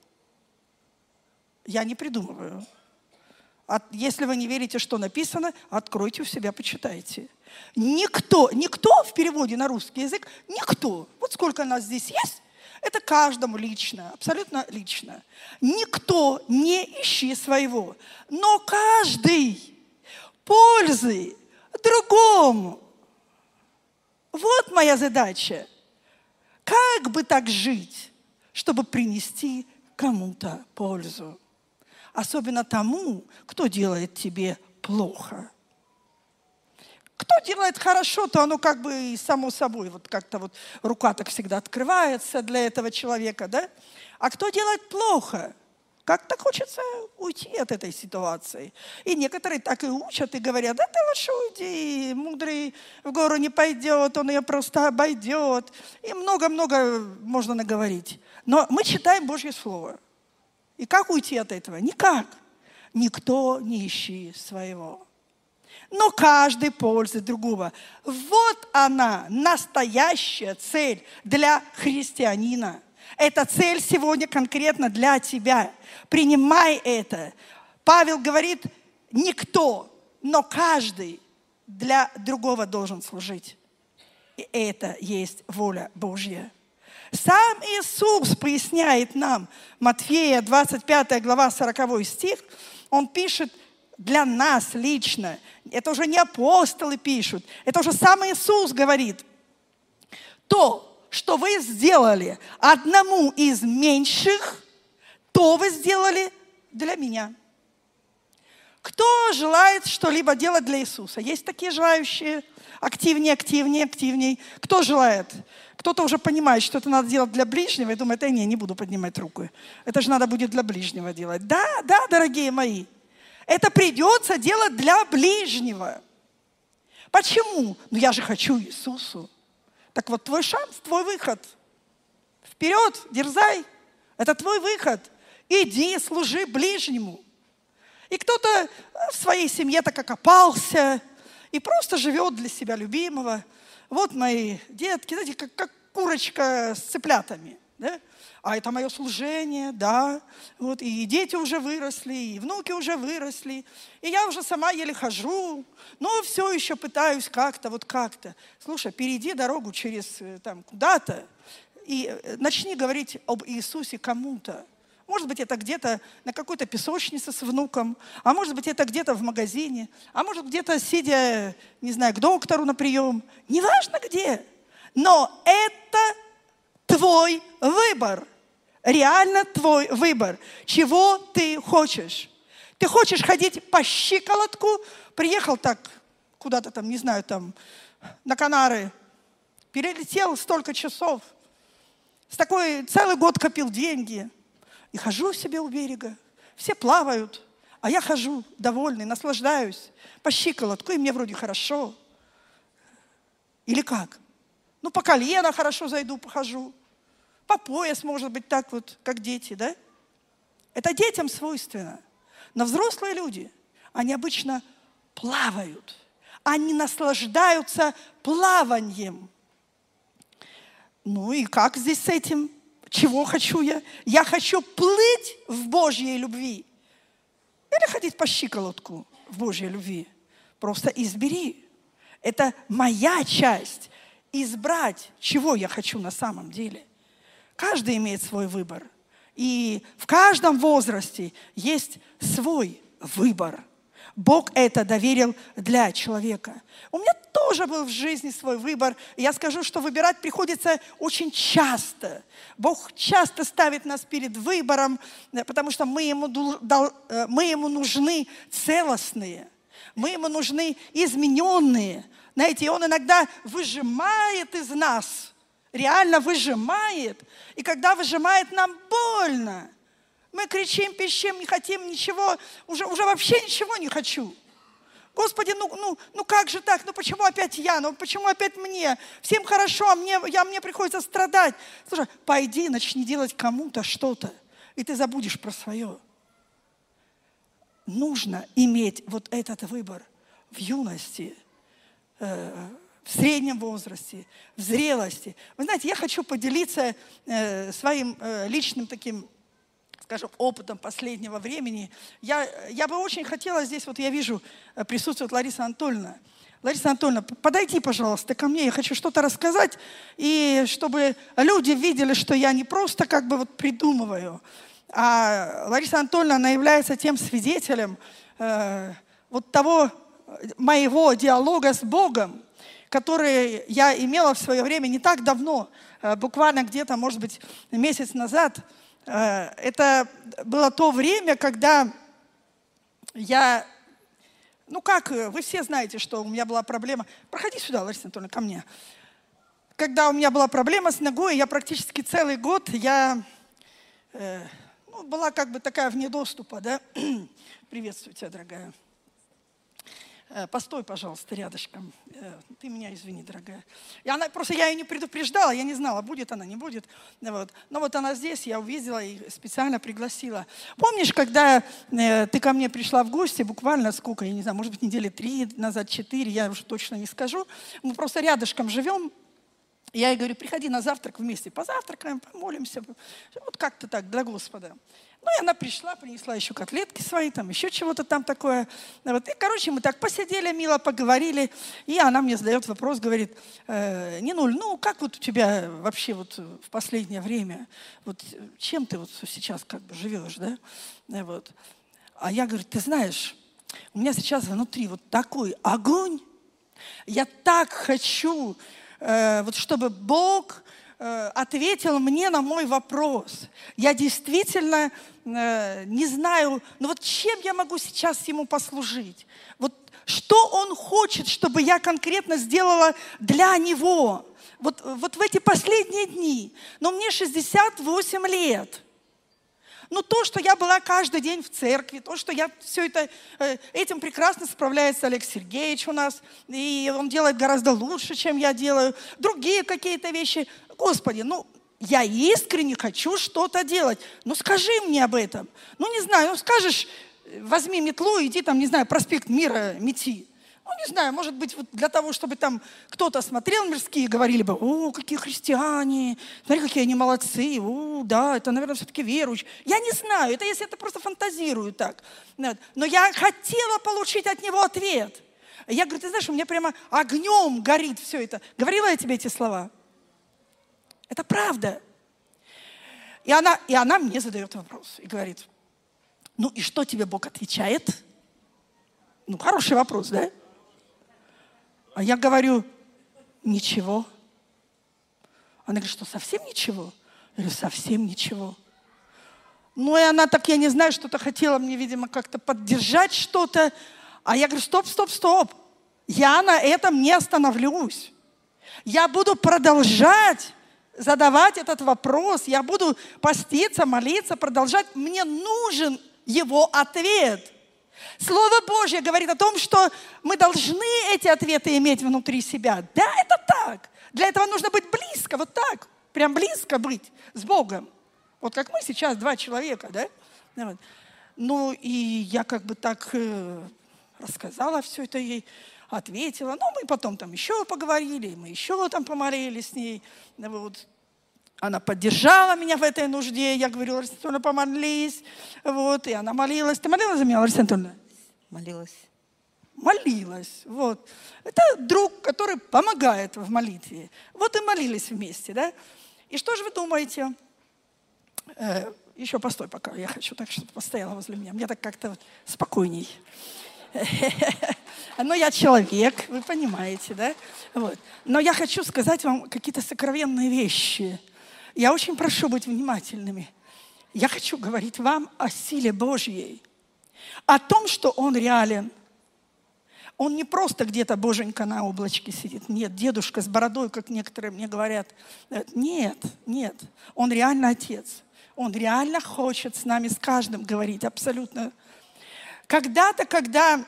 [SPEAKER 2] Я не придумываю. Если вы не верите, что написано, откройте у себя, почитайте. Никто, никто в переводе на русский язык, никто. Вот сколько нас здесь есть, это каждому лично, абсолютно лично. Никто не ищи своего, но каждый пользы другому. Вот моя задача. Как бы так жить, чтобы принести кому-то пользу? Особенно тому, кто делает тебе плохо. Кто делает хорошо, то оно как бы само собой, вот как-то вот рука так всегда открывается для этого человека, да? А кто делает плохо, как-то хочется уйти от этой ситуации. И некоторые так и учат и говорят, да ты лучше уйди, мудрый в гору не пойдет, он ее просто обойдет. И много-много можно наговорить. Но мы читаем Божье Слово. И как уйти от этого? Никак. Никто не ищи своего но каждый пользует другого. Вот она, настоящая цель для христианина. Эта цель сегодня конкретно для тебя. Принимай это. Павел говорит, никто, но каждый для другого должен служить. И это есть воля Божья. Сам Иисус поясняет нам, Матфея 25 глава 40 стих, он пишет для нас лично, это уже не апостолы пишут, это уже сам Иисус говорит. То, что вы сделали одному из меньших, то вы сделали для меня. Кто желает что-либо делать для Иисуса? Есть такие желающие? Активнее, активнее, активнее. Кто желает? Кто-то уже понимает, что это надо делать для ближнего, и думает, э, не, не буду поднимать руку. Это же надо будет для ближнего делать. Да, да, дорогие мои. Это придется делать для ближнего. Почему? Ну я же хочу Иисусу. Так вот, твой шанс, твой выход. Вперед, дерзай. Это твой выход. Иди, служи ближнему. И кто-то в своей семье так окопался и просто живет для себя любимого. Вот мои детки, знаете, как, как курочка с цыплятами. Да? А это мое служение, да, вот, и дети уже выросли, и внуки уже выросли, и я уже сама еле хожу, но все еще пытаюсь как-то, вот как-то. Слушай, перейди дорогу через э, там куда-то и э, начни говорить об Иисусе кому-то. Может быть, это где-то на какой-то песочнице с внуком, а может быть, это где-то в магазине, а может, где-то сидя, не знаю, к доктору на прием. Неважно где. Но это твой выбор. Реально твой выбор. Чего ты хочешь? Ты хочешь ходить по щиколотку? Приехал так куда-то там, не знаю, там, на Канары. Перелетел столько часов. С такой целый год копил деньги. И хожу себе у берега. Все плавают. А я хожу довольный, наслаждаюсь по щиколотку, и мне вроде хорошо. Или как? Ну, по колено хорошо зайду, похожу по пояс, может быть, так вот, как дети, да? Это детям свойственно. Но взрослые люди, они обычно плавают. Они наслаждаются плаванием. Ну и как здесь с этим? Чего хочу я? Я хочу плыть в Божьей любви. Или ходить по щиколотку в Божьей любви. Просто избери. Это моя часть. Избрать, чего я хочу на самом деле. Каждый имеет свой выбор. И в каждом возрасте есть свой выбор. Бог это доверил для человека. У меня тоже был в жизни свой выбор. Я скажу, что выбирать приходится очень часто. Бог часто ставит нас перед выбором, э, потому что мы ему, э, мы ему нужны целостные, мы ему нужны измененные. Знаете, он иногда выжимает из нас, реально выжимает. И когда выжимает, нам больно. Мы кричим, пищим, не хотим ничего, уже, уже вообще ничего не хочу. Господи, ну, ну, ну как же так? Ну почему опять я? Ну почему опять мне? Всем хорошо, а мне, я, мне приходится страдать. Слушай, пойди, начни делать кому-то что-то, и ты забудешь про свое. Нужно иметь вот этот выбор в юности, э, в среднем возрасте, в зрелости. Вы знаете, я хочу поделиться э, своим э, личным таким скажем, опытом последнего времени. Я, я бы очень хотела здесь, вот я вижу, э, присутствует Лариса Анатольевна. Лариса Анатольевна, подойди, пожалуйста, ко мне, я хочу что-то рассказать, и чтобы люди видели, что я не просто как бы вот придумываю, а Лариса Анатольевна, она является тем свидетелем э, вот того моего диалога с Богом, который я имела в свое время не так давно, э, буквально где-то, может быть, месяц назад – Э, это было то время, когда я, ну как, вы все знаете, что у меня была проблема. Проходи сюда, Лариса Анатольевна, ко мне. Когда у меня была проблема с ногой, я практически целый год, я э, ну, была как бы такая вне доступа, да. Приветствую тебя, дорогая. Э, постой, пожалуйста, рядышком. Э, ты меня извини, дорогая. И она, просто я ее не предупреждала, я не знала, будет она, не будет. Вот. Но вот она здесь, я увидела и специально пригласила. Помнишь, когда э, ты ко мне пришла в гости, буквально сколько, я не знаю, может быть, недели три назад, четыре, я уже точно не скажу. Мы просто рядышком живем, я ей говорю, приходи на завтрак вместе, позавтракаем, помолимся. Вот как-то так, для Господа. Ну, и она пришла, принесла еще котлетки свои, там еще чего-то там такое. Вот. И, короче, мы так посидели, мило поговорили. И она мне задает вопрос, говорит, э, Нинуль, ну, как вот у тебя вообще вот в последнее время, вот чем ты вот сейчас как бы живешь, да? Э, вот. А я говорю, ты знаешь, у меня сейчас внутри вот такой огонь, я так хочу, э, вот чтобы Бог Э, ответил мне на мой вопрос. Я действительно э, не знаю, ну вот чем я могу сейчас ему послужить? Вот что он хочет, чтобы я конкретно сделала для него? Вот, вот в эти последние дни. Но мне 68 лет. Но то, что я была каждый день в церкви, то, что я все это, э, этим прекрасно справляется Олег Сергеевич у нас, и он делает гораздо лучше, чем я делаю. Другие какие-то вещи. Господи, ну, я искренне хочу что-то делать. Ну, скажи мне об этом. Ну, не знаю, ну, скажешь, возьми метлу, иди там, не знаю, проспект Мира мети. Ну, не знаю, может быть, вот для того, чтобы там кто-то смотрел мирские, говорили бы, о, какие христиане, смотри, какие они молодцы, о, да, это, наверное, все-таки верующие. Я не знаю, это если это просто фантазирую так. Но я хотела получить от него ответ. Я говорю, ты знаешь, у меня прямо огнем горит все это. Говорила я тебе эти слова? Это правда. И она, и она мне задает вопрос и говорит, ну и что тебе Бог отвечает? Ну, хороший вопрос, да? А я говорю, ничего. Она говорит, что совсем ничего? Я говорю, совсем ничего. Ну и она так, я не знаю, что-то хотела мне, видимо, как-то поддержать что-то. А я говорю, стоп, стоп, стоп. Я на этом не остановлюсь. Я буду продолжать задавать этот вопрос, я буду поститься, молиться, продолжать. Мне нужен его ответ. Слово Божье говорит о том, что мы должны эти ответы иметь внутри себя. Да, это так. Для этого нужно быть близко, вот так, прям близко быть с Богом. Вот как мы сейчас, два человека, да? Ну, и я как бы так э, рассказала все это ей ответила. Ну, мы потом там еще поговорили, мы еще там помолились с ней. Вот. Она поддержала меня в этой нужде. Я говорю, Лариса Анатольевна, помолись. Вот, и она молилась. Ты молилась за меня, Лариса Анатольевна?
[SPEAKER 3] Молилась.
[SPEAKER 2] Молилась. Вот. Это друг, который помогает в молитве. Вот и молились вместе, да? И что же вы думаете? Э, еще постой пока, я хочу так, чтобы постояла возле меня. Мне так как-то спокойней. Но я человек, вы понимаете, да? Вот. Но я хочу сказать вам какие-то сокровенные вещи. Я очень прошу быть внимательными. Я хочу говорить вам о силе Божьей, о том, что Он реален. Он не просто где-то боженька на облачке сидит. Нет, дедушка с бородой, как некоторые мне говорят. Нет, нет. Он реально Отец. Он реально хочет с нами, с каждым говорить, абсолютно. Когда-то, когда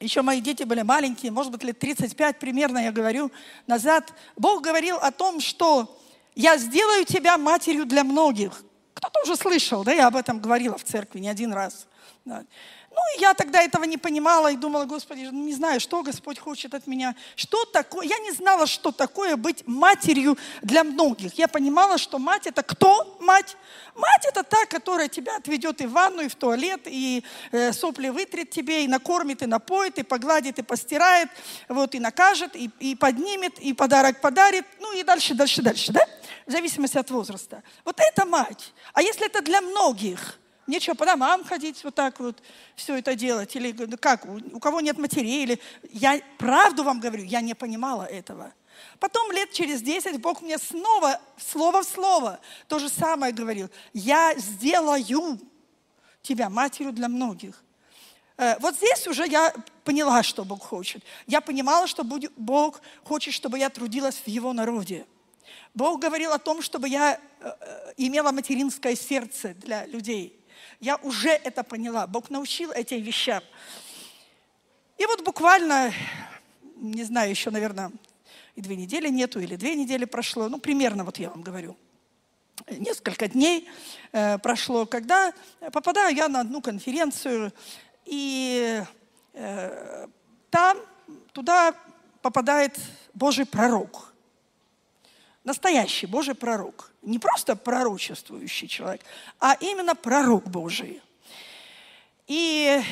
[SPEAKER 2] еще мои дети были маленькие, может быть, лет 35 примерно, я говорю, назад, Бог говорил о том, что я сделаю тебя матерью для многих. Кто-то уже слышал, да, я об этом говорила в церкви не один раз. Ну, и я тогда этого не понимала и думала, Господи, ну, не знаю, что Господь хочет от меня. Что такое? Я не знала, что такое быть матерью для многих. Я понимала, что мать – это кто мать? Мать – это та, которая тебя отведет и в ванну, и в туалет, и э, сопли вытрет тебе, и накормит, и напоит, и погладит, и постирает, вот, и накажет, и, и поднимет, и подарок подарит, ну и дальше, дальше, дальше, да? В зависимости от возраста. Вот это мать. А если это для многих – Нечего по домам ходить вот так вот, все это делать. Или как, у кого нет матерей. Или... Я правду вам говорю, я не понимала этого. Потом лет через 10 Бог мне снова, слово в слово, то же самое говорил. Я сделаю тебя матерью для многих. Э, вот здесь уже я поняла, что Бог хочет. Я понимала, что Бог хочет, чтобы я трудилась в Его народе. Бог говорил о том, чтобы я э, э, имела материнское сердце для людей. Я уже это поняла. Бог научил этим вещам. И вот буквально, не знаю, еще, наверное, и две недели нету, или две недели прошло, ну, примерно, вот я вам говорю, несколько дней э, прошло, когда попадаю я на одну конференцию, и э, там, туда попадает Божий пророк – настоящий Божий пророк. Не просто пророчествующий человек, а именно пророк Божий. И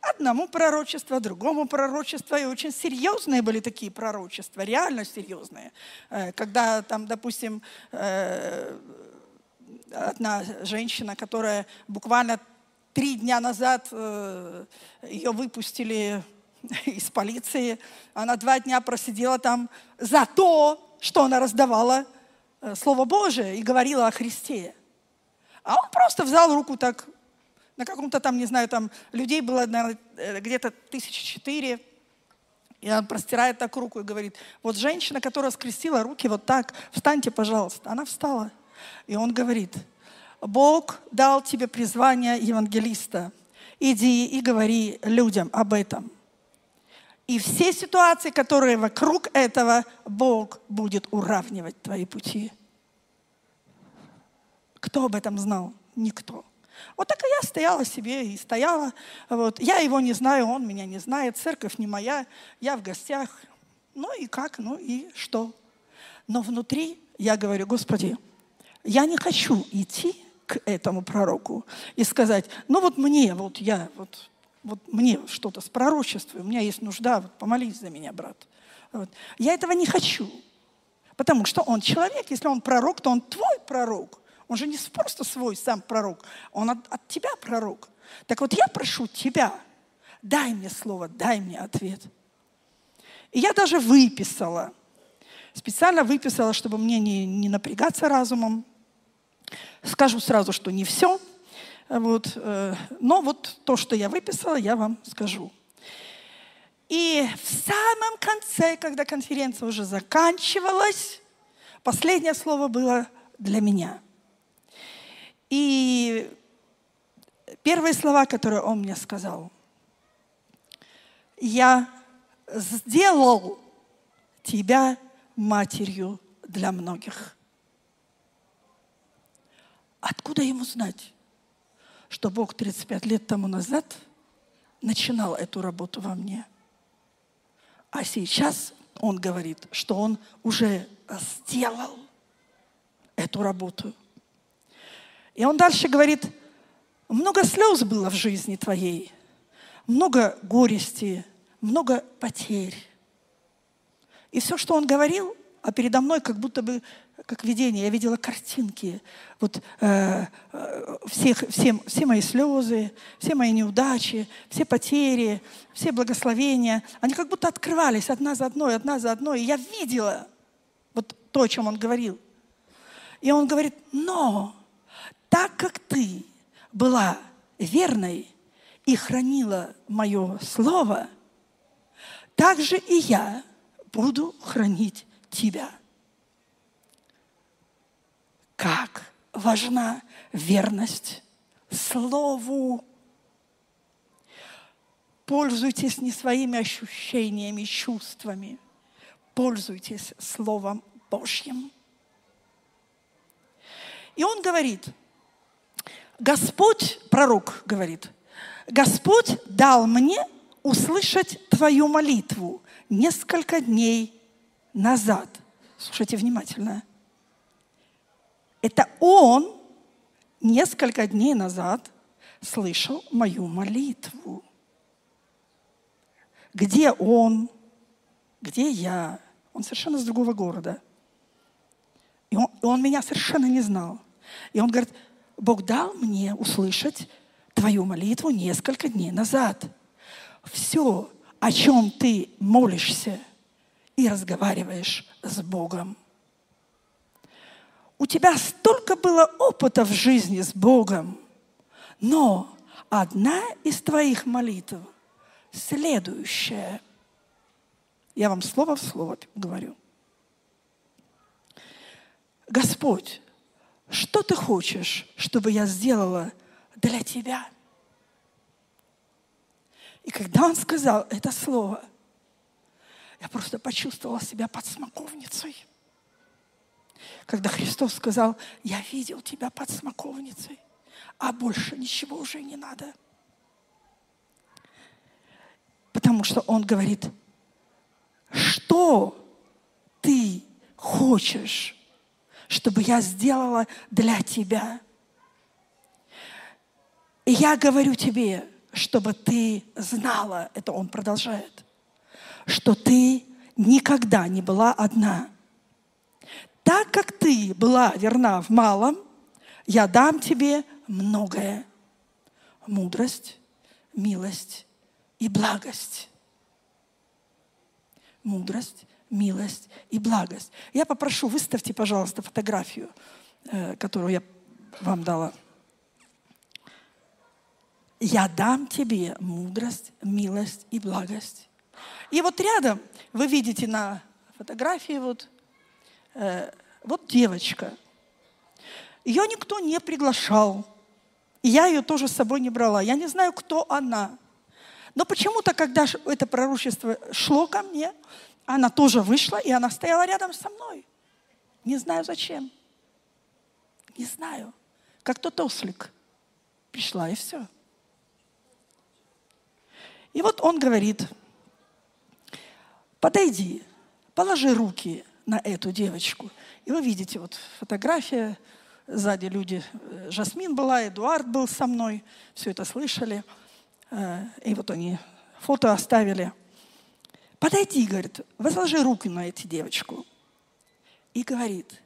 [SPEAKER 2] одному пророчество, другому пророчество, и очень серьезные были такие пророчества, реально серьезные. Э, когда там, допустим, э, одна женщина, которая буквально три дня назад э, ее выпустили из полиции, она два дня просидела там за то, что она раздавала Слово Божие и говорила о Христе. А он просто взял руку так, на каком-то там, не знаю, там людей было, наверное, э, где-то тысячи четыре, и он простирает так руку и говорит, вот женщина, которая скрестила руки вот так, встаньте, пожалуйста. Она встала. И он говорит, Бог дал тебе призвание евангелиста. Иди и говори людям об этом. И все ситуации, которые вокруг этого, Бог будет уравнивать твои пути. Кто об этом знал? Никто. Вот так и я стояла себе и стояла. Вот. Я его не знаю, он меня не знает, церковь не моя, я в гостях. Ну и как, ну и что? Но внутри я говорю, Господи, я не хочу идти к этому пророку и сказать, ну вот мне, вот я, вот вот мне что-то с пророчеством, у меня есть нужда, вот помолись за меня, брат. Вот. Я этого не хочу, потому что он человек, если он пророк, то он твой пророк. Он же не просто свой сам пророк, он от, от тебя пророк. Так вот я прошу тебя, дай мне слово, дай мне ответ. И я даже выписала, специально выписала, чтобы мне не, не напрягаться разумом. Скажу сразу, что не все – вот, э, но вот то, что я выписала, я вам скажу. И в самом конце, когда конференция уже заканчивалась, последнее слово было для меня. И первые слова, которые он мне сказал, я сделал тебя матерью для многих. Откуда ему знать? Что Бог 35 лет тому назад начинал эту работу во мне. А сейчас Он говорит, что Он уже сделал эту работу. И Он дальше говорит, много слез было в жизни твоей, много горести, много потерь. И все, что Он говорил, а передо мной как будто бы как видение. Я видела картинки. Вот э, э, всех, все, все мои слезы, все мои неудачи, все потери, все благословения. Они как будто открывались одна за одной, одна за одной. И я видела вот то, о чем он говорил. И он говорит, но так как ты была верной и хранила мое слово, так же и я буду хранить тебя. Как важна верность Слову. Пользуйтесь не своими ощущениями, чувствами. Пользуйтесь Словом Божьим. И он говорит, Господь, пророк говорит, Господь дал мне услышать твою молитву несколько дней назад. Слушайте внимательно. Это Он несколько дней назад слышал мою молитву. Где Он? Где я? Он совершенно с другого города. И он, и он меня совершенно не знал. И он говорит, Бог дал мне услышать твою молитву несколько дней назад. Все, о чем ты молишься и разговариваешь с Богом. У тебя столько было опыта в жизни с Богом, но одна из твоих молитв следующая. Я вам слово в слово говорю. Господь, что ты хочешь, чтобы я сделала для тебя? И когда он сказал это слово, я просто почувствовала себя под смоковницей. Когда Христос сказал, я видел тебя под смоковницей, а больше ничего уже не надо. Потому что Он говорит, что ты хочешь, чтобы я сделала для тебя? И я говорю тебе, чтобы ты знала, это он продолжает, что ты никогда не была одна. Так как ты была верна в малом, я дам тебе многое. Мудрость, милость и благость. Мудрость, милость и благость. Я попрошу, выставьте, пожалуйста, фотографию, э, которую я вам дала я дам тебе мудрость, милость и благость. И вот рядом вы видите на фотографии вот, э, вот девочка. Ее никто не приглашал. Я ее тоже с собой не брала. Я не знаю, кто она. Но почему-то, когда это пророчество шло ко мне, она тоже вышла, и она стояла рядом со мной. Не знаю зачем. Не знаю. Как тот ослик. Пришла, и все. И вот он говорит, подойди, положи руки на эту девочку. И вы видите, вот фотография, сзади люди, э, Жасмин была, Эдуард был со мной, все это слышали. Э, и вот они фото оставили. Подойди, говорит, возложи руки на эту девочку. И говорит,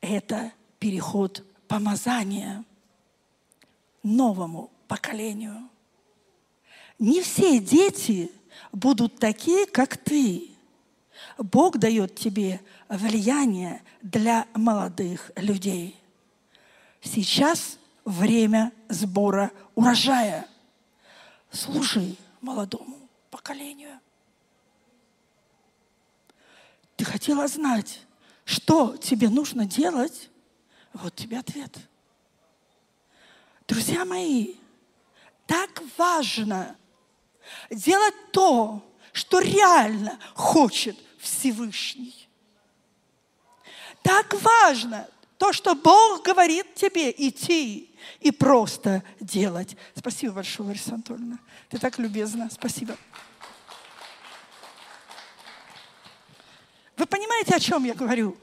[SPEAKER 2] это переход помазания новому поколению. Не все дети будут такие, как ты. Бог дает тебе влияние для молодых людей. Сейчас время сбора урожая. Служи молодому поколению. Ты хотела знать, что тебе нужно делать? Вот тебе ответ. Друзья мои, так важно делать то, что реально хочет Всевышний. Так важно то, что Бог говорит тебе идти и просто делать. Спасибо большое, Лариса Анатольевна. Ты так любезна. Спасибо. Вы понимаете, о чем я говорю?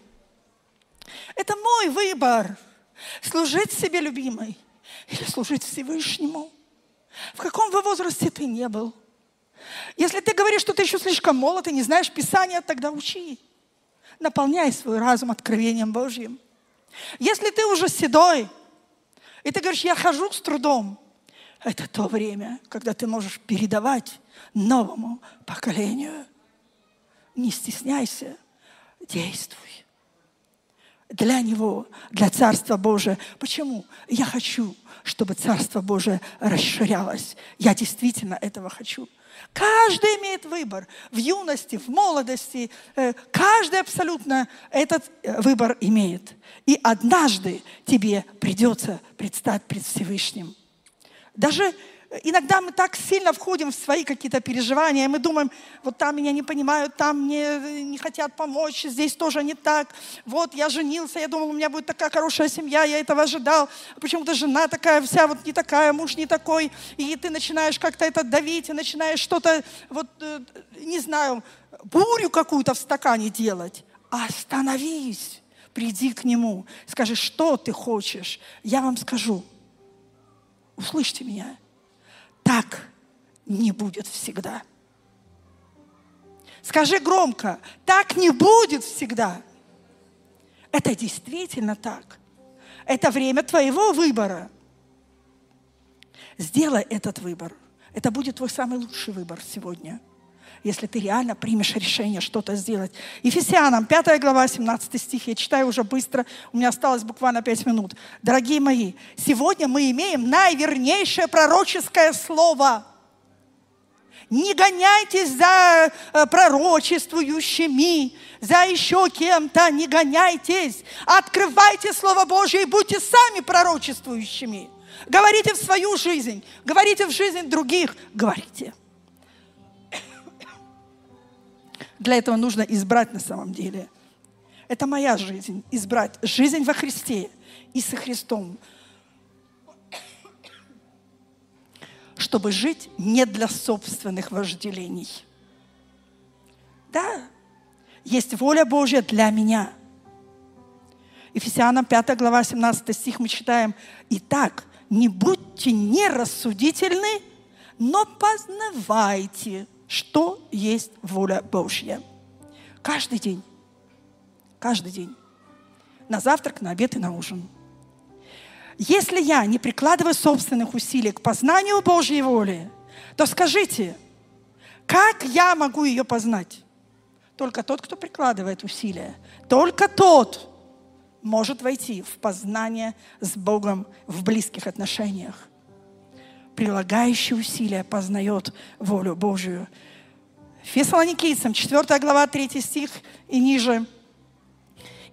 [SPEAKER 2] Это мой выбор. Служить себе любимой или служить Всевышнему. В каком бы возрасте ты не был. Если ты говоришь, что ты еще слишком молод и не знаешь Писания, тогда учи. наполняй свой разум откровением Божьим. Если ты уже седой, и ты говоришь, я хожу с трудом, это то время, когда ты можешь передавать новому поколению. Не стесняйся, действуй. Для Него, для Царства Божия. Почему? Я хочу, чтобы Царство Божие расширялось. Я действительно этого хочу. Каждый имеет выбор. В юности, в молодости. Э, каждый абсолютно этот э, выбор имеет. И однажды тебе придется предстать пред Всевышним. Даже иногда мы так сильно входим в свои какие-то переживания, мы думаем, вот там меня не понимают, там мне не хотят помочь, здесь тоже не так. Вот я женился, я думал, у меня будет такая хорошая семья, я этого ожидал. А почему-то жена такая вся вот не такая, муж не такой. И ты начинаешь как-то это давить, и начинаешь что-то, вот, э, не знаю, бурю какую-то в стакане делать. Остановись, приди к нему, скажи, что ты хочешь. Я вам скажу. Услышьте меня так не будет всегда. Скажи громко, так не будет всегда. Это действительно так. Это время твоего выбора. Сделай этот выбор. Это будет твой самый лучший выбор сегодня если ты реально примешь решение что-то сделать. Ефесянам, 5 глава, 17 стих. Я читаю уже быстро, у меня осталось буквально 5 минут. Дорогие мои, сегодня мы имеем наивернейшее пророческое слово. Не гоняйтесь за э, пророчествующими, за еще кем-то, не гоняйтесь. Открывайте Слово Божье и будьте сами пророчествующими. Говорите в свою жизнь, говорите в жизнь других, говорите. Для этого нужно избрать на самом деле. Это моя жизнь, избрать жизнь во Христе и со Христом, чтобы жить не для собственных вожделений. Да, есть воля Божья для меня. Ефесянам 5 глава 17 стих мы читаем. Итак, не будьте нерассудительны, но познавайте, что есть воля Божья. Каждый день. Каждый день. На завтрак, на обед и на ужин. Если я не прикладываю собственных усилий к познанию Божьей воли, то скажите, как я могу ее познать? Только тот, кто прикладывает усилия. Только тот может войти в познание с Богом в близких отношениях прилагающий усилия познает волю Божию. Фессалоникийцам, 4 глава, 3 стих и ниже.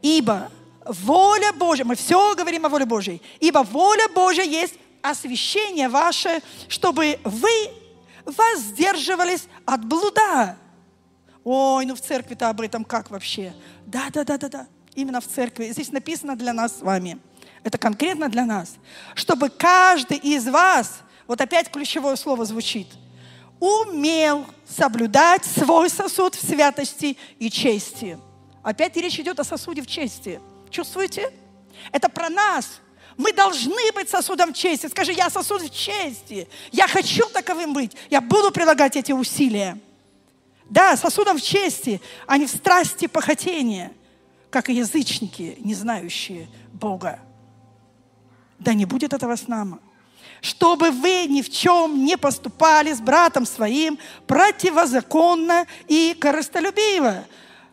[SPEAKER 2] Ибо воля Божья, мы все говорим о воле Божьей, ибо воля Божья есть освящение ваше, чтобы вы воздерживались от блуда. Ой, ну в церкви-то об этом как вообще? Да, да, да, да, да. Именно в церкви. Здесь написано для нас с вами. Это конкретно для нас. Чтобы каждый из вас вот опять ключевое слово звучит, умел соблюдать свой сосуд в святости и чести. Опять речь идет о сосуде в чести. Чувствуете? Это про нас. Мы должны быть сосудом чести. Скажи, я сосуд в чести. Я хочу таковым быть. Я буду прилагать эти усилия. Да, сосудом в чести, а не в страсти похотения, как и язычники, не знающие Бога. Да не будет этого с нами чтобы вы ни в чем не поступали с братом своим противозаконно и корыстолюбиво,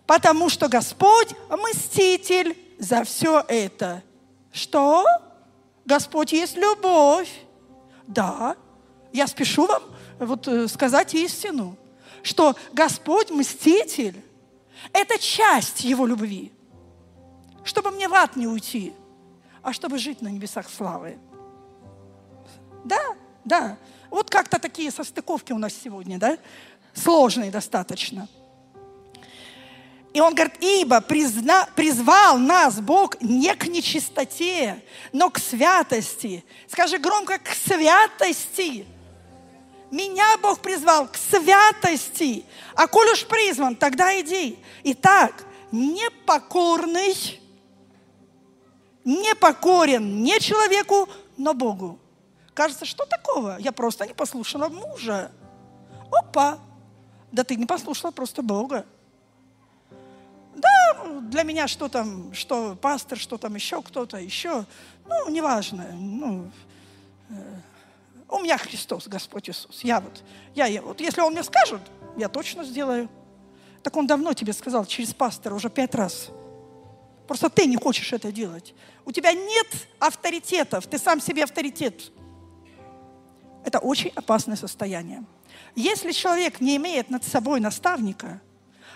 [SPEAKER 2] потому что Господь мститель за все это. Что? Господь есть любовь. Да, я спешу вам вот э, сказать истину, что Господь мститель – это часть Его любви, чтобы мне в ад не уйти, а чтобы жить на небесах славы. Да, да. Вот как-то такие состыковки у нас сегодня, да? Сложные достаточно. И он говорит, ибо призна, призвал нас Бог не к нечистоте, но к святости. Скажи громко, к святости. Меня Бог призвал к святости. А коль уж призван, тогда иди. Итак, непокорный, непокорен не человеку, но Богу. Кажется, что такого? Я просто не послушала мужа. Опа! Да ты не послушала просто Бога. Да, для меня что там, что пастор, что там еще кто-то, еще, ну, неважно. Ну, э, у меня Христос, Господь Иисус. Я вот, я, вот если Он мне скажет, я точно сделаю. Так Он давно тебе сказал через пастора уже пять раз. Просто ты не хочешь это делать. У тебя нет авторитетов, ты сам себе авторитет. Это очень опасное состояние. Если человек не имеет над собой наставника,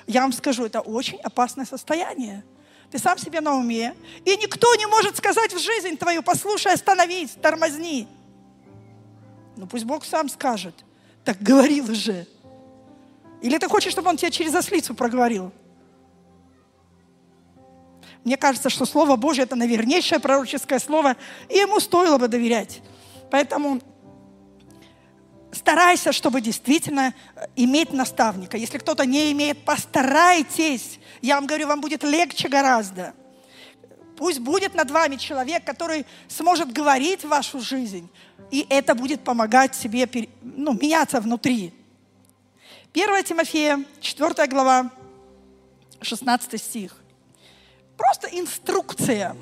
[SPEAKER 2] я вам скажу, это очень опасное состояние. Ты сам себе на уме, и никто не может сказать в жизнь твою, послушай, остановись, тормозни. Ну пусть Бог сам скажет. Так говорил же. Или ты хочешь, чтобы он тебе через ослицу проговорил? Мне кажется, что Слово Божье – это навернейшее пророческое слово, и ему стоило бы доверять. Поэтому старайся, чтобы действительно э, иметь наставника. Если кто-то не имеет, постарайтесь. Я вам говорю, вам будет легче гораздо. Пусть будет над вами человек, который сможет говорить вашу жизнь, и это будет помогать себе ну, меняться внутри. 1 Тимофея, 4 глава, 16 стих. Просто инструкция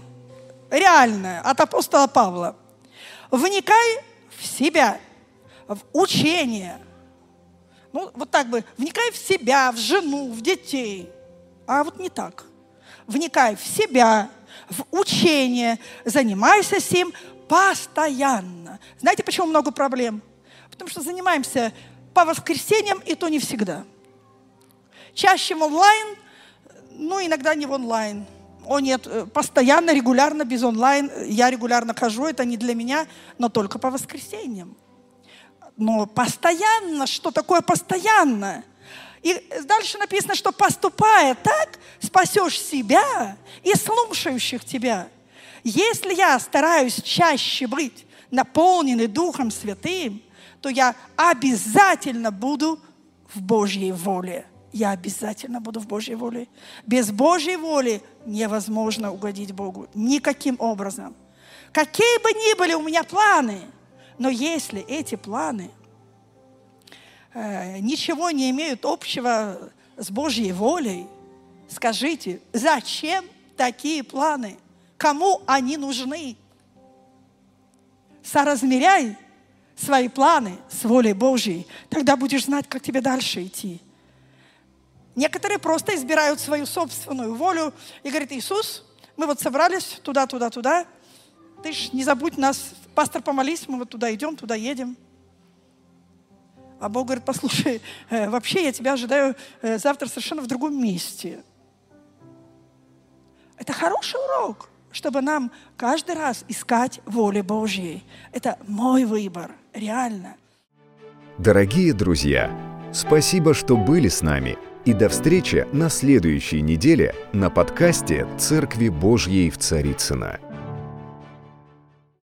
[SPEAKER 2] реальная от апостола Павла. Вникай в себя, в учение. Ну, вот так бы, вникай в себя, в жену, в детей. А вот не так. Вникай в себя, в учение, занимайся с ним постоянно. Знаете, почему много проблем? Потому что занимаемся по воскресеньям, и то не всегда. Чаще в онлайн, ну, иногда не в онлайн. О нет, э, постоянно, регулярно, без онлайн. Я регулярно хожу, это не для меня, но только по воскресеньям. Но постоянно, что такое постоянно? И дальше написано, что поступая так, спасешь себя и слушающих тебя. Если я стараюсь чаще быть наполненный Духом Святым, то я обязательно буду в Божьей воле я обязательно буду в Божьей воле. Без Божьей воли невозможно угодить Богу никаким образом. Какие бы ни были у меня планы, но если эти планы э, ничего не имеют общего с Божьей волей, скажите, зачем такие планы? Кому они нужны? Соразмеряй свои планы с волей Божьей, тогда будешь знать, как тебе дальше идти. Некоторые просто избирают свою собственную волю и говорят, Иисус, мы вот собрались туда, туда, туда. Ты ж не забудь нас, пастор, помолись, мы вот туда идем, туда едем. А Бог говорит, послушай, э, вообще я тебя ожидаю э, завтра совершенно в другом месте. Это хороший урок, чтобы нам каждый раз искать воли Божьей. Это мой выбор, реально.
[SPEAKER 1] Дорогие друзья, спасибо, что были с нами – и до встречи на следующей неделе на подкасте «Церкви Божьей в Царицына.